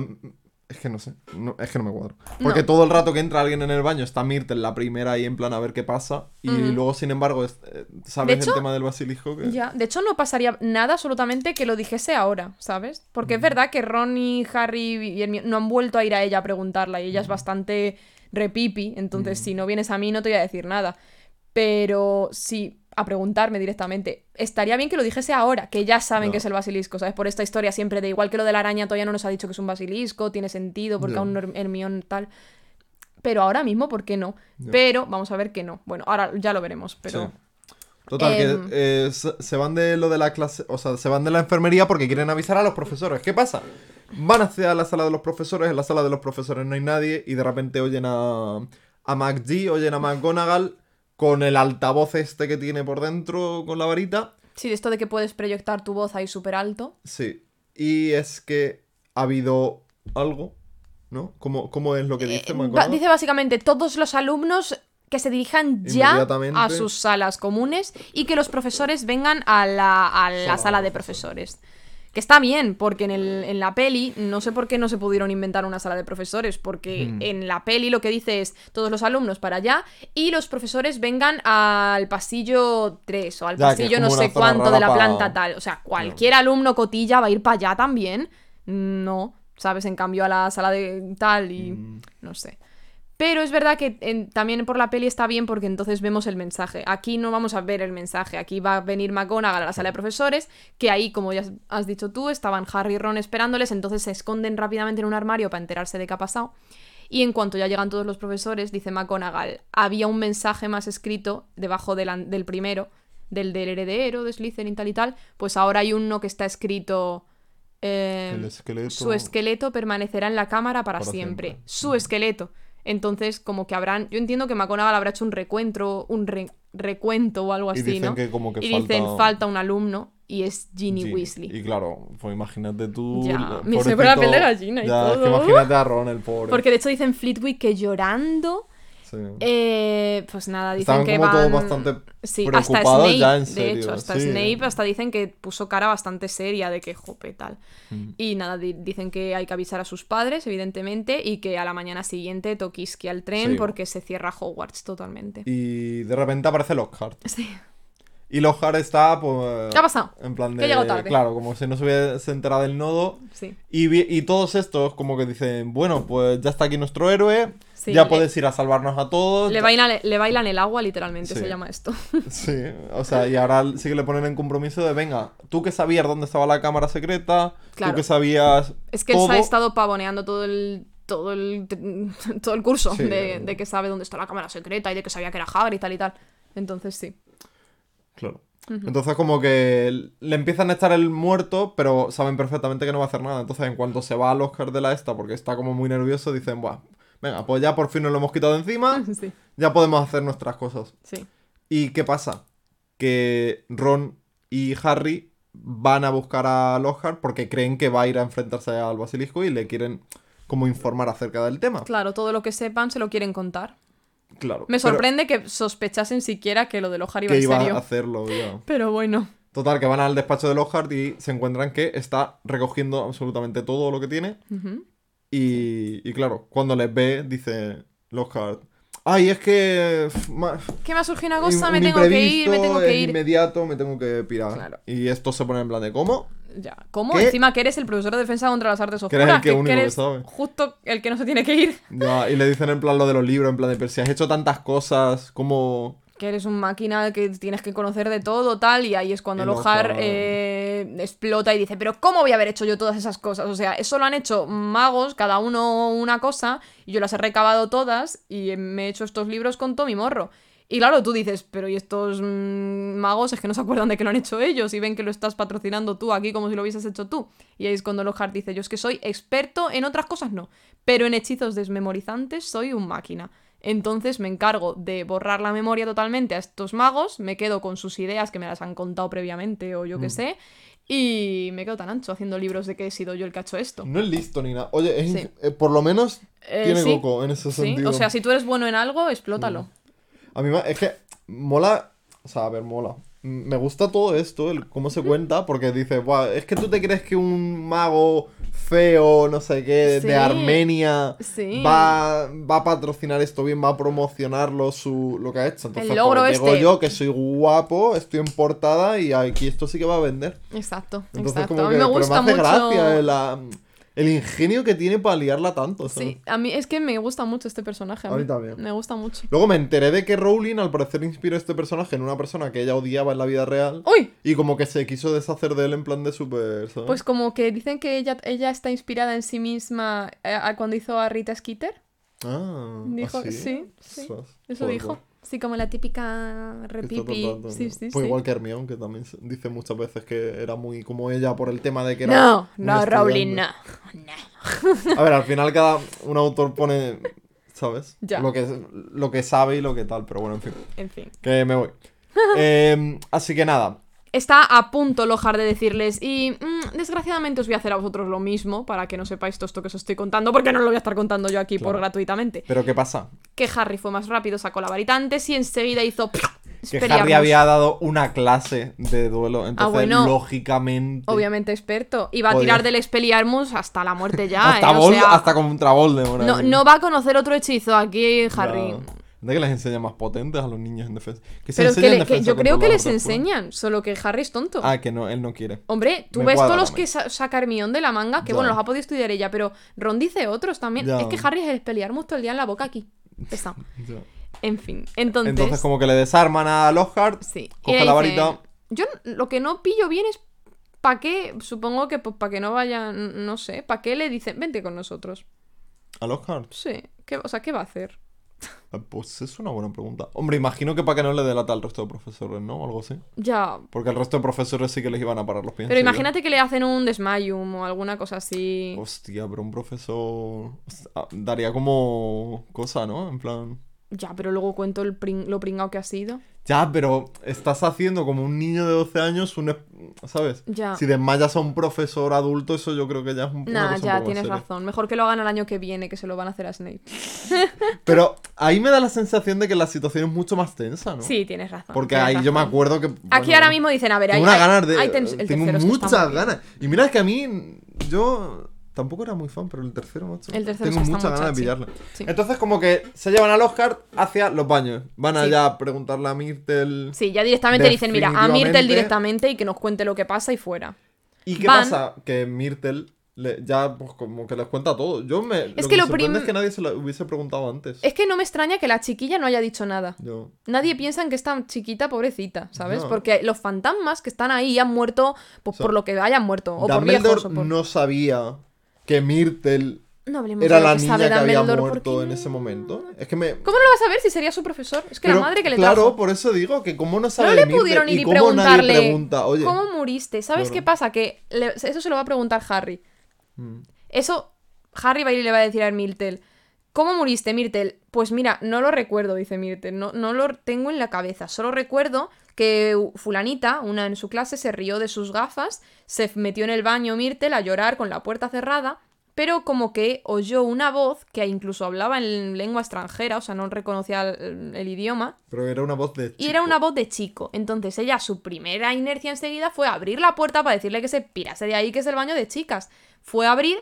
es que no sé. no- es que no me cuadra. Porque No. todo el rato que entra alguien en el baño está Myrtle la primera ahí en plan a ver qué pasa. Y luego, sin embargo, es- eh, sabes hecho- el tema del basilisco. Que... Ya, de hecho no pasaría nada absolutamente que lo dijese ahora, ¿sabes? Porque es verdad que Ron y Harry y Hermione no han vuelto a ir a ella a preguntarla y ella es bastante repipi, entonces si no vienes a mí no te voy a decir nada. Pero sí, a preguntarme directamente. Estaría bien que lo dijese ahora, que ya saben No. que es el basilisco, ¿sabes? Por esta historia siempre de igual que lo de la araña todavía no nos ha dicho que es un basilisco, tiene sentido, porque Ya. aún Her- Hermione tal. Pero ahora mismo, ¿por qué no? Pero vamos a ver que no. Bueno, ahora ya lo veremos, pero... Sí. Total, Em. que eh, se, van de lo de la clase, o sea, se van de la enfermería porque quieren avisar a los profesores. ¿Qué pasa? Van hacia la sala de los profesores, en la sala de los profesores no hay nadie y de repente oyen a, a oyen a McGonagall con el altavoz este que tiene por dentro con la varita. Sí, de esto de que puedes proyectar tu voz ahí súper alto. Sí. Y es que ha habido algo, ¿no? ¿Cómo, cómo es lo que dice Eh, ba- dice básicamente todos los alumnos que se dirijan ya a sus salas comunes y que los profesores vengan a la, a la Sala de profesores. Que está bien, porque en, el- en la peli no sé por qué no se pudieron inventar una sala de profesores, porque Hmm. en la peli lo que dice es todos los alumnos para allá y los profesores vengan al pasillo 3 o al Ya, pasillo no sé cuánto de la planta tal. O sea, cualquier alumno cotilla va a ir para allá también. No, ¿sabes? En cambio a la sala de tal y Mm. no sé. Pero es verdad que en- también por la peli está bien porque entonces vemos el mensaje. Aquí no vamos a ver el mensaje. Aquí va a venir McGonagall a la sala de profesores, que ahí, como ya has dicho tú, estaban Harry y Ron esperándoles, entonces se esconden rápidamente en un armario para enterarse de qué ha pasado. Y en cuanto ya llegan todos los profesores, dice McGonagall, había un mensaje más escrito debajo del, primero, del del heredero de Slytherin tal y tal, pues ahora hay uno que está escrito... eh, esqueleto. su esqueleto permanecerá en la cámara para, Para siempre. siempre. Su esqueleto. Entonces, como que habrán. Yo entiendo que McGonagall habrá hecho un recuentro, un re- recuento o algo Y así, dicen ¿no? que como que y falta... dicen falta un alumno. y es Ginny, Ginny. Weasley. Y claro, pues imagínate tú. Ya, me se la piel de gallina y Ya, es que todo. imagínate a Ron, el pobre. Porque de hecho dicen Fleetwick que llorando, Sí. eh, pues nada, dicen Estaban que como van... todos bastante Sí, hasta Snape, ya en de serio, hecho, hasta sí. Snape hasta dicen que puso cara bastante seria de que jope tal. Mm. Y nada, di- dicen que hay que avisar a sus padres, evidentemente, y que a la mañana siguiente toquisque al tren Sí. porque se cierra Hogwarts totalmente. Y de repente aparece Lockhart. Sí. Y Lockhart está, pues. ¿Qué ha pasado? En plan de. Que llegó tarde. Claro, como si no se hubiese enterado del nodo. Sí. Y, y todos estos, como que dicen: Bueno, pues ya está aquí nuestro héroe. Sí, ya le- puedes ir a salvarnos a todos. Le bailan, le bailan el agua, literalmente Sí. se llama esto. Sí, o sea, y ahora sí que le ponen en compromiso de: Venga, tú que sabías dónde estaba la cámara secreta. Claro. Tú que sabías. Es que él se ha estado pavoneando todo el todo el todo el curso Sí. de, de que sabe dónde está la cámara secreta y de que sabía que era Hagrid y tal y tal. Entonces sí. Claro. Entonces como que le empiezan a estar el muerto, pero saben perfectamente que no va a hacer nada. Entonces en cuanto se va al Oscar de la esta, porque está como muy nervioso, dicen, Buah, venga, pues ya por fin nos lo hemos quitado de encima, sí. ya podemos hacer nuestras cosas. Sí. ¿Y qué pasa? Que Ron y Harry van a buscar a Lockhart porque creen que va a ir a enfrentarse al basilisco y le quieren como informar acerca del tema. Claro, todo lo que sepan se lo quieren contar. Claro. Me sorprende que sospechasen siquiera que lo de Lohar iba que en iba serio. a hacerlo ya. Pero bueno. Total, que van al despacho de Lockhart y se encuentran que está recogiendo absolutamente todo lo que tiene. Ujú. Y, y claro, cuando les ve, dice Lockhart, ay, es que... Que me ha surgido una un- cosa, me tengo que ir, me tengo que ir. inmediato, me tengo que pirar. Claro. Y esto se pone en plan de, ¿cómo? Ya. ¿Cómo? ¿Qué? Encima que eres el profesor de defensa contra las artes Que eres oscuras. el que único que eres sabe. justo el que no se tiene que ir. Ya, y le dicen en plan lo de los libros, en plan de, pero si has hecho tantas cosas, como... Que eres un máquina que tienes que conocer de todo, tal. Y ahí es cuando Lohar Lohar- eh, explota y dice: ¿Pero cómo voy a haber hecho yo todas esas cosas? O sea, eso lo han hecho magos, cada uno una cosa. Y yo las he recabado todas. Y me he hecho estos libros con Tommy Morro. Y claro, tú dices, pero ¿y estos mm, magos es que no se acuerdan de que lo han hecho ellos y ven que lo estás patrocinando tú aquí como si lo hubieses hecho tú? Y ahí es cuando Lockhart dice, yo es que soy experto en otras cosas, no, pero en hechizos desmemorizantes soy un máquina. Entonces me encargo de borrar la memoria totalmente a estos magos, me quedo con sus ideas que me las han contado previamente o yo qué sé, y me quedo tan ancho haciendo libros de que he sido yo el que ha hecho esto. No es listo ni nada. Oye, es Sí. eh, por lo menos Eh, tiene sí, coco en ese Sí, sentido. o sea, si tú eres bueno en algo, explótalo. A mí me- es que mola, o sea, a ver, mola. Me gusta todo esto, el cómo se cuenta, porque dice, Buah, es que tú te crees que un mago feo, no sé qué, Sí. de Armenia, Sí. va, va a patrocinar esto bien, va a promocionarlo su, lo que ha hecho. Entonces, El logro pues, llego este. yo, que soy guapo, estoy en portada y aquí esto sí que va a vender. Exacto, Entonces, exacto. como a que, mí me pero gusta me hace mucho. gracia la- el ingenio que tiene para liarla tanto. ¿sabes? Sí, a mí es que me gusta mucho este personaje. A A mí, también. Me gusta mucho. Luego me enteré de que Rowling al parecer inspiró este personaje en una persona que ella odiaba en la vida real. ¡Uy! Y como que se quiso deshacer de él en plan de super. ¿sabes? Pues como que dicen que ella, ella está inspirada en sí misma eh, a cuando hizo a Rita Skeeter. Ah, Dijo, ¿ah, sí, Eso joder, dijo. pues, Sí, como la típica repipi. rato, Sí, sí, Pues sí. igual que Hermione, que también dice muchas veces que era muy como ella por el tema de que era. No, no, Rowling, no. A ver, al final cada un autor pone. ¿Sabes? Ya. Lo que, lo que sabe y lo que tal, pero bueno, en fin. En fin. Que me voy. Em, así que nada. Está a punto Lohar de decirles, y mm, desgraciadamente os voy a hacer a vosotros lo mismo, para que no sepáis todo esto que os estoy contando, porque no lo voy a estar contando yo aquí por Claro. gratuitamente. Pero ¿qué pasa? Que Harry fue más rápido, sacó la varita antes y enseguida hizo... Que. Harry había dado una clase de duelo. Entonces, Ah, bueno. lógicamente. Obviamente experto. Y va a tirar del Expelliarmus hasta la muerte ya, hasta, ¿eh? O Vol- sea, hasta contra Voldemort. no, no va a conocer otro hechizo aquí. Harry. De que les enseña más potentes a los niños en defensa. Que se Pero que, le- que defensa yo creo que les enseñan, solo que Harry es tonto. Ah, que no, él no quiere. Hombre, tú me ves todos los que sa- saca Hermione de la manga, que Ya. bueno, los ha podido estudiar ella, pero Ron dice otros también. Ya. Es que Harry es el Expelliarmus todo el día en la boca aquí. Está. En fin, entonces... Entonces, como que le desarman a Lockhart. Sí. Coge le la dice, varita. Yo lo que no pillo bien es ¿para qué? Supongo que pues, para que no vayan, no sé, ¿para qué le dicen, vente con nosotros? ¿A Lockhart? Sí, ¿qué, o sea, ¿qué va a hacer? Ah, Pues es una buena pregunta. Hombre, imagino que para que no le delata al resto de profesores, ¿no? O algo así. Ya. Porque el resto de profesores sí que les iban a parar los pies. Pero imagínate que le hacen un desmayum o alguna cosa así. Hostia, pero un profesor. Daría como. cosa, ¿no? En plan. Ya, pero luego cuento el pring- lo pringao que ha sido. Ya, pero estás haciendo como un niño de 12 años un... es- ¿Sabes? Ya. Si desmayas a un profesor adulto, eso yo creo que ya es un Nah, cosa un ya, poco tienes razón. Mejor que lo hagan el año que viene, que se lo van a hacer a Snape. Pero ahí me da la sensación de que la situación es mucho más tensa, ¿no? Sí, tienes razón. Porque tienes ahí yo me acuerdo que... Aquí ahora mismo dicen, a ver, hay, Tengo unas hay- ganas de... hay tengo es muchas ganas. Y mira que a mí, yo tampoco era muy fan, pero el tercero, macho. El tercero Tengo es muy ganas de. Sí. Entonces como que se llevan al Oscar hacia los baños. Van Sí. allá a preguntarle a Myrtle... Sí, ya directamente dicen, mira, a Myrtle Definitivamente. directamente y que nos cuente lo que pasa y fuera. ¿Y qué Van- pasa? Que Myrtle le- ya pues como que les cuenta todo. Yo me... lo que que lo prim- es que nadie se lo hubiese preguntado antes. Es que no me extraña que la chiquilla no haya dicho nada. Yo... Nadie piensa en que esta chiquita pobrecita, ¿sabes? No. Porque los fantasmas que están ahí han muerto pues, O sea, por lo que hayan muerto. O por viejos o por... no sabía que Myrtle No era la que niña que había Dumbledore, muerto en ese momento. Es que me... ¿Cómo no lo vas a ver si sería su profesor? Es que Pero, la madre que le Claro, trajo. por eso digo que como no sabe No le pudieron ir y cómo preguntarle nadie pregunta, oye... ¿Cómo muriste? ¿Sabes Claro. qué pasa? Que le- eso se lo va a preguntar Harry. Mm. Eso, Harry va a ir y le va a decir a Myrtle. ¿Cómo muriste, Myrtle? Pues mira, no lo recuerdo, dice Myrtle. No, no lo tengo en la cabeza. Solo recuerdo que fulanita, una en su clase, se rió de sus gafas, se metió en el baño Myrtle a llorar con la puerta cerrada, pero como que oyó una voz que incluso hablaba en lengua extranjera, o sea, no reconocía el, el idioma, Pero era una voz de y era una voz de chico. Entonces ella, su primera inercia enseguida fue abrir la puerta para decirle que se pirase de ahí, que es el baño de chicas. Fue a abrir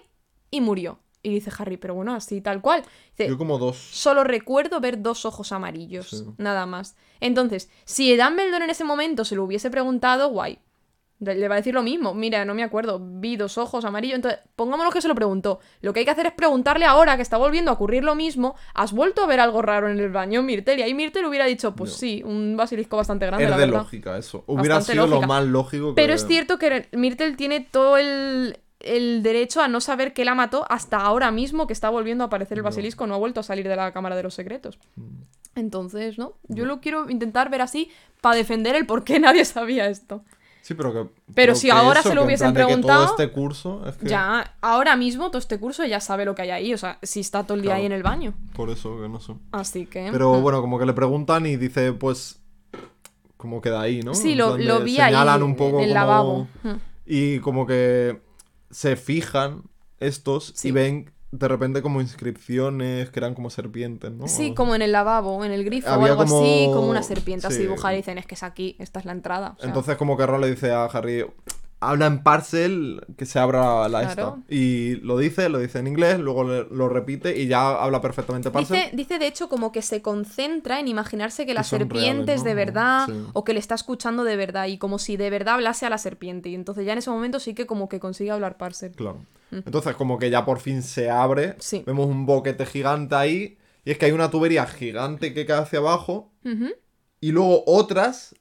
y murió. Y dice Harry, pero bueno, así tal cual. Dice, Yo como dos. solo recuerdo ver dos ojos amarillos, Sí. nada más. Entonces, si Dumbledore en ese momento se lo hubiese preguntado, guay. Le va a decir lo mismo. Mira, no me acuerdo. Vi dos ojos amarillos. Entonces, pongámonos que se lo preguntó. Lo que hay que hacer es preguntarle ahora que está volviendo a ocurrir lo mismo. ¿Has vuelto a ver algo raro en el baño, Myrtle? Y ahí Myrtle hubiera dicho, pues No. sí, un basilisco bastante grande, Es la de verdad. lógica eso. Hubiera Bastante sido lógica. lo más lógico que... Pero es cierto que Myrtle tiene todo el, el derecho a no saber que la mató hasta ahora mismo que está volviendo a aparecer el basilisco, no ha vuelto a salir de la Cámara de los Secretos. Entonces, ¿no? Yo lo quiero intentar ver así para defender el por qué nadie sabía esto. Sí, pero que... Pero si que ahora eso, se lo hubiesen preguntado, todo este curso... Es que... Ya, ahora mismo todo este curso ya sabe lo que hay ahí, o sea, si está todo el día Claro. ahí en el baño. Por eso, que no sé. Así que... Pero mm. bueno, como que le preguntan y dice, pues... Como queda ahí, ¿no? Sí, lo, lo vi ahí señalan un poco el como- lavabo. Mm. Y como que se fijan estos Sí. y ven de repente como inscripciones que eran como serpientes, ¿no? Sí, O- como en el lavabo, en el grifo o Había algo como- así, como una serpiente así sí. dibujada y dicen, es que es aquí, esta es la entrada. o sea, Entonces como que Ron le dice a Harry, habla en parcel, que se abra la Claro. esta. Y lo dice, lo dice en inglés, luego le- lo repite y ya habla perfectamente parcel. Dice, dice de hecho como que se concentra en imaginarse que la serpiente es de verdad Sí. o que le está escuchando de verdad y como si de verdad hablase a la serpiente. Y entonces ya en ese momento sí que como que consigue hablar parcel. Claro. Entonces como que ya por fin se abre, Mm. Sí. vemos un boquete gigante ahí y es que hay una tubería gigante que cae hacia abajo y luego otras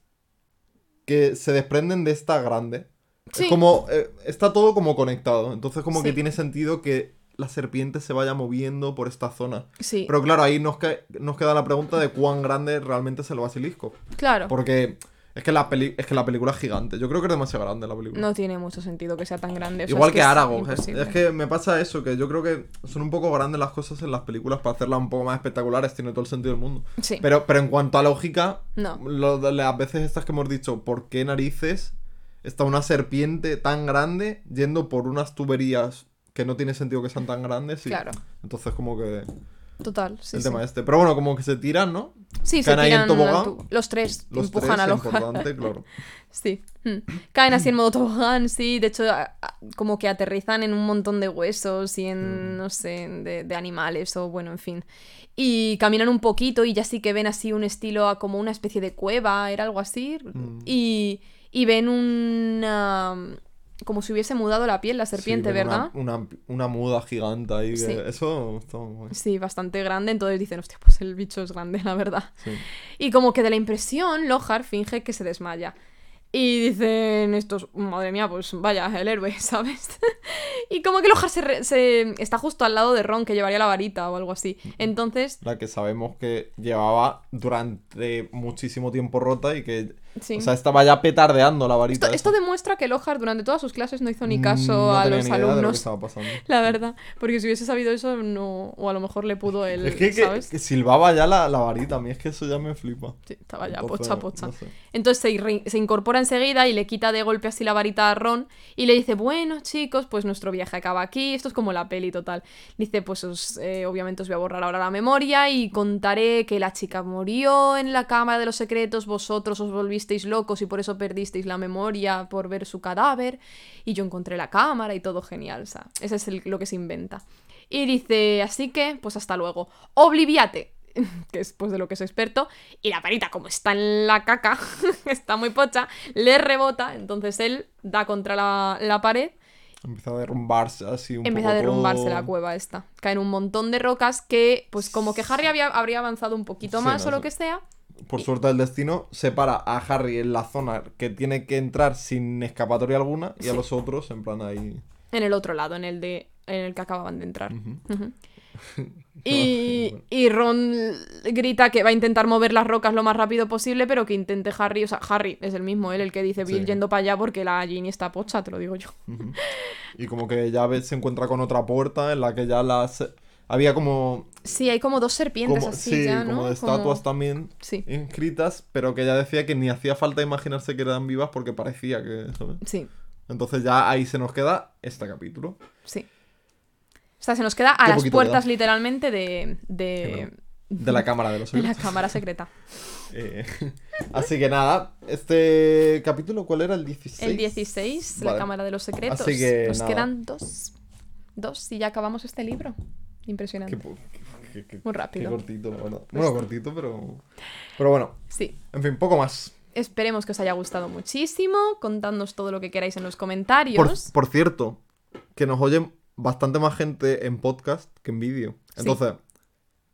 que se desprenden de esta grande. Sí. Es como eh, está todo como conectado, entonces como que tiene sentido que la serpiente se vaya moviendo por esta zona. Sí, Pero claro, ahí nos, ca- nos queda la pregunta de cuán grande realmente es el basilisco. claro. Porque es que, la peli es que la película es gigante. Yo creo que es demasiado grande la película. No tiene mucho sentido que sea tan grande. o sea, Igual es que, es Aragorn. Es, que me pasa eso, que yo creo que son un poco grandes las cosas en las películas para hacerlas un poco más espectaculares. Tiene todo el sentido del mundo. Sí. Pero, pero en cuanto a lógica, No. lo las veces estas que hemos dicho, ¿por qué narices está una serpiente tan grande yendo por unas tuberías que no tiene sentido que sean tan grandes? y- Claro. Entonces como que Total, sí, el sí. tema este. Pero bueno, como que se tiran, ¿no? Sí, se caen ahí en tiran tobogán. al tu- Los tres Los empujan tres, al ojo. importante, claro. Sí. Mm. Caen así en modo tobogán, sí. De hecho, a- a- como que aterrizan en un montón de huesos y Mm. en, no sé, de, de animales o bueno, en fin. Y caminan un poquito y ya sí que ven así un estilo a como una especie de cueva, era algo así. Mm. Y, y ven una... como si hubiese mudado la piel la serpiente, Sí, ¿verdad? Una, una, una muda gigante ahí. que- Sí. Eso está muy. Sí, bastante grande. Entonces dicen, hostia, pues el bicho es grande, la verdad. Sí. Y como que de la impresión, Lohar finge que se desmaya. Y dicen estos, madre mía, pues vaya, el héroe, ¿sabes? y como que Lohar se, re- se- está justo al lado de Ron, que llevaría la varita o algo así. Entonces, La que sabemos que llevaba durante muchísimo tiempo rota y que Sí. O sea, estaba ya petardeando la varita. Esto, demuestra que Lockhart durante todas sus clases no hizo ni Mm, caso no a los lo alumnos. pasando. La verdad. Porque si hubiese sabido eso, no. O a lo mejor le pudo él. Es que, ¿Sabes? que silbaba ya la, la varita. A mí es que eso ya me flipa. Sí, estaba ya Entonces, pocha pocha. no sé. Entonces se, se incorpora enseguida y le quita de golpe así la varita a Ron y le dice, bueno chicos, pues nuestro viaje acaba aquí, esto es como la peli total. Dice, pues os, eh, obviamente os voy a borrar ahora la memoria y contaré que la chica murió en la cámara de los secretos, vosotros os volvisteis locos y por eso perdisteis la memoria por ver su cadáver y yo encontré la cámara y todo genial, o sea, ese es el- lo que se inventa. Y dice, así que, pues hasta luego. Obliviate, que es pues de lo que es experto, y la varita, como está en la caca, está muy pocha, le rebota, entonces él da contra la, la pared, Empieza a derrumbarse así un empieza a poco derrumbarse todo. la cueva esta. Caen un montón de rocas que, pues como que Harry había, habría avanzado un poquito Sí, más no o lo que sea. Por suerte del destino, separa a Harry en la zona que tiene que entrar sin escapatoria alguna y a los otros en plan ahí. En el otro lado, en el de en el que acababan de entrar. Y, y Ron grita que va a intentar mover las rocas lo más rápido posible, pero que intente Harry. O sea, Harry es el mismo, él el que dice Bill Sí. yendo para allá porque la Ginny está pocha, te lo digo yo. Y como que ya se encuentra con otra puerta en la que ya las. Había como. Sí, hay como dos serpientes como así sí, ya, ¿no? como de Como- estatuas también Sí, inscritas, pero que ella decía que ni hacía falta imaginarse que eran vivas porque parecía que. ¿sabes? sí, Entonces ya ahí se nos queda este capítulo. sí. O sea, se nos queda a Qué las puertas queda. literalmente de, de, De la cámara de los de la secretos. cámara secreta. Eh, así que nada, este capítulo, ¿cuál era? El 16. El 16, la cámara de los secretos. Así que Nos nada. quedan dos. Dos y ya acabamos este libro. Impresionante. Qué, qué- qué- Muy qué rápido. cortito, la verdad. Bueno, cortito, pero. Pero bueno, Sí. en fin, poco más. Esperemos que os haya gustado muchísimo. Contadnos todo lo que queráis en los comentarios. por cierto, que nos oyen bastante más gente en podcast que en vídeo. Entonces,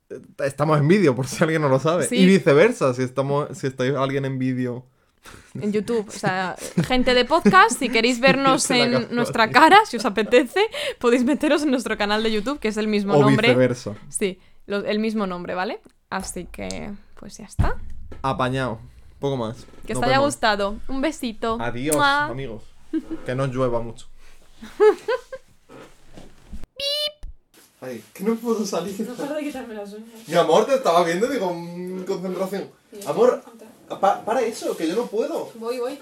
eh, estamos en vídeo, por si alguien no lo sabe. Sí. Y viceversa, si estamos, si estáis alguien en vídeo. En YouTube. O sea, gente de podcast, si queréis vernos en nuestra cara, si os apetece, podéis meteros en nuestro canal de YouTube, que es el mismo O nombre. viceversa. Sí, lo- el mismo nombre, ¿vale? Así que, pues ya está. Apañado. Poco más. Que os haya vemos. gustado. Un besito. Adiós, ¡Mua! amigos. Que no llueva mucho. Ay, que no puedo salir. de quitarme las uñas. Mi amor, te estaba viendo, digo, mm, concentración. Amor, pa- para eso, que yo no puedo. Voy, voy.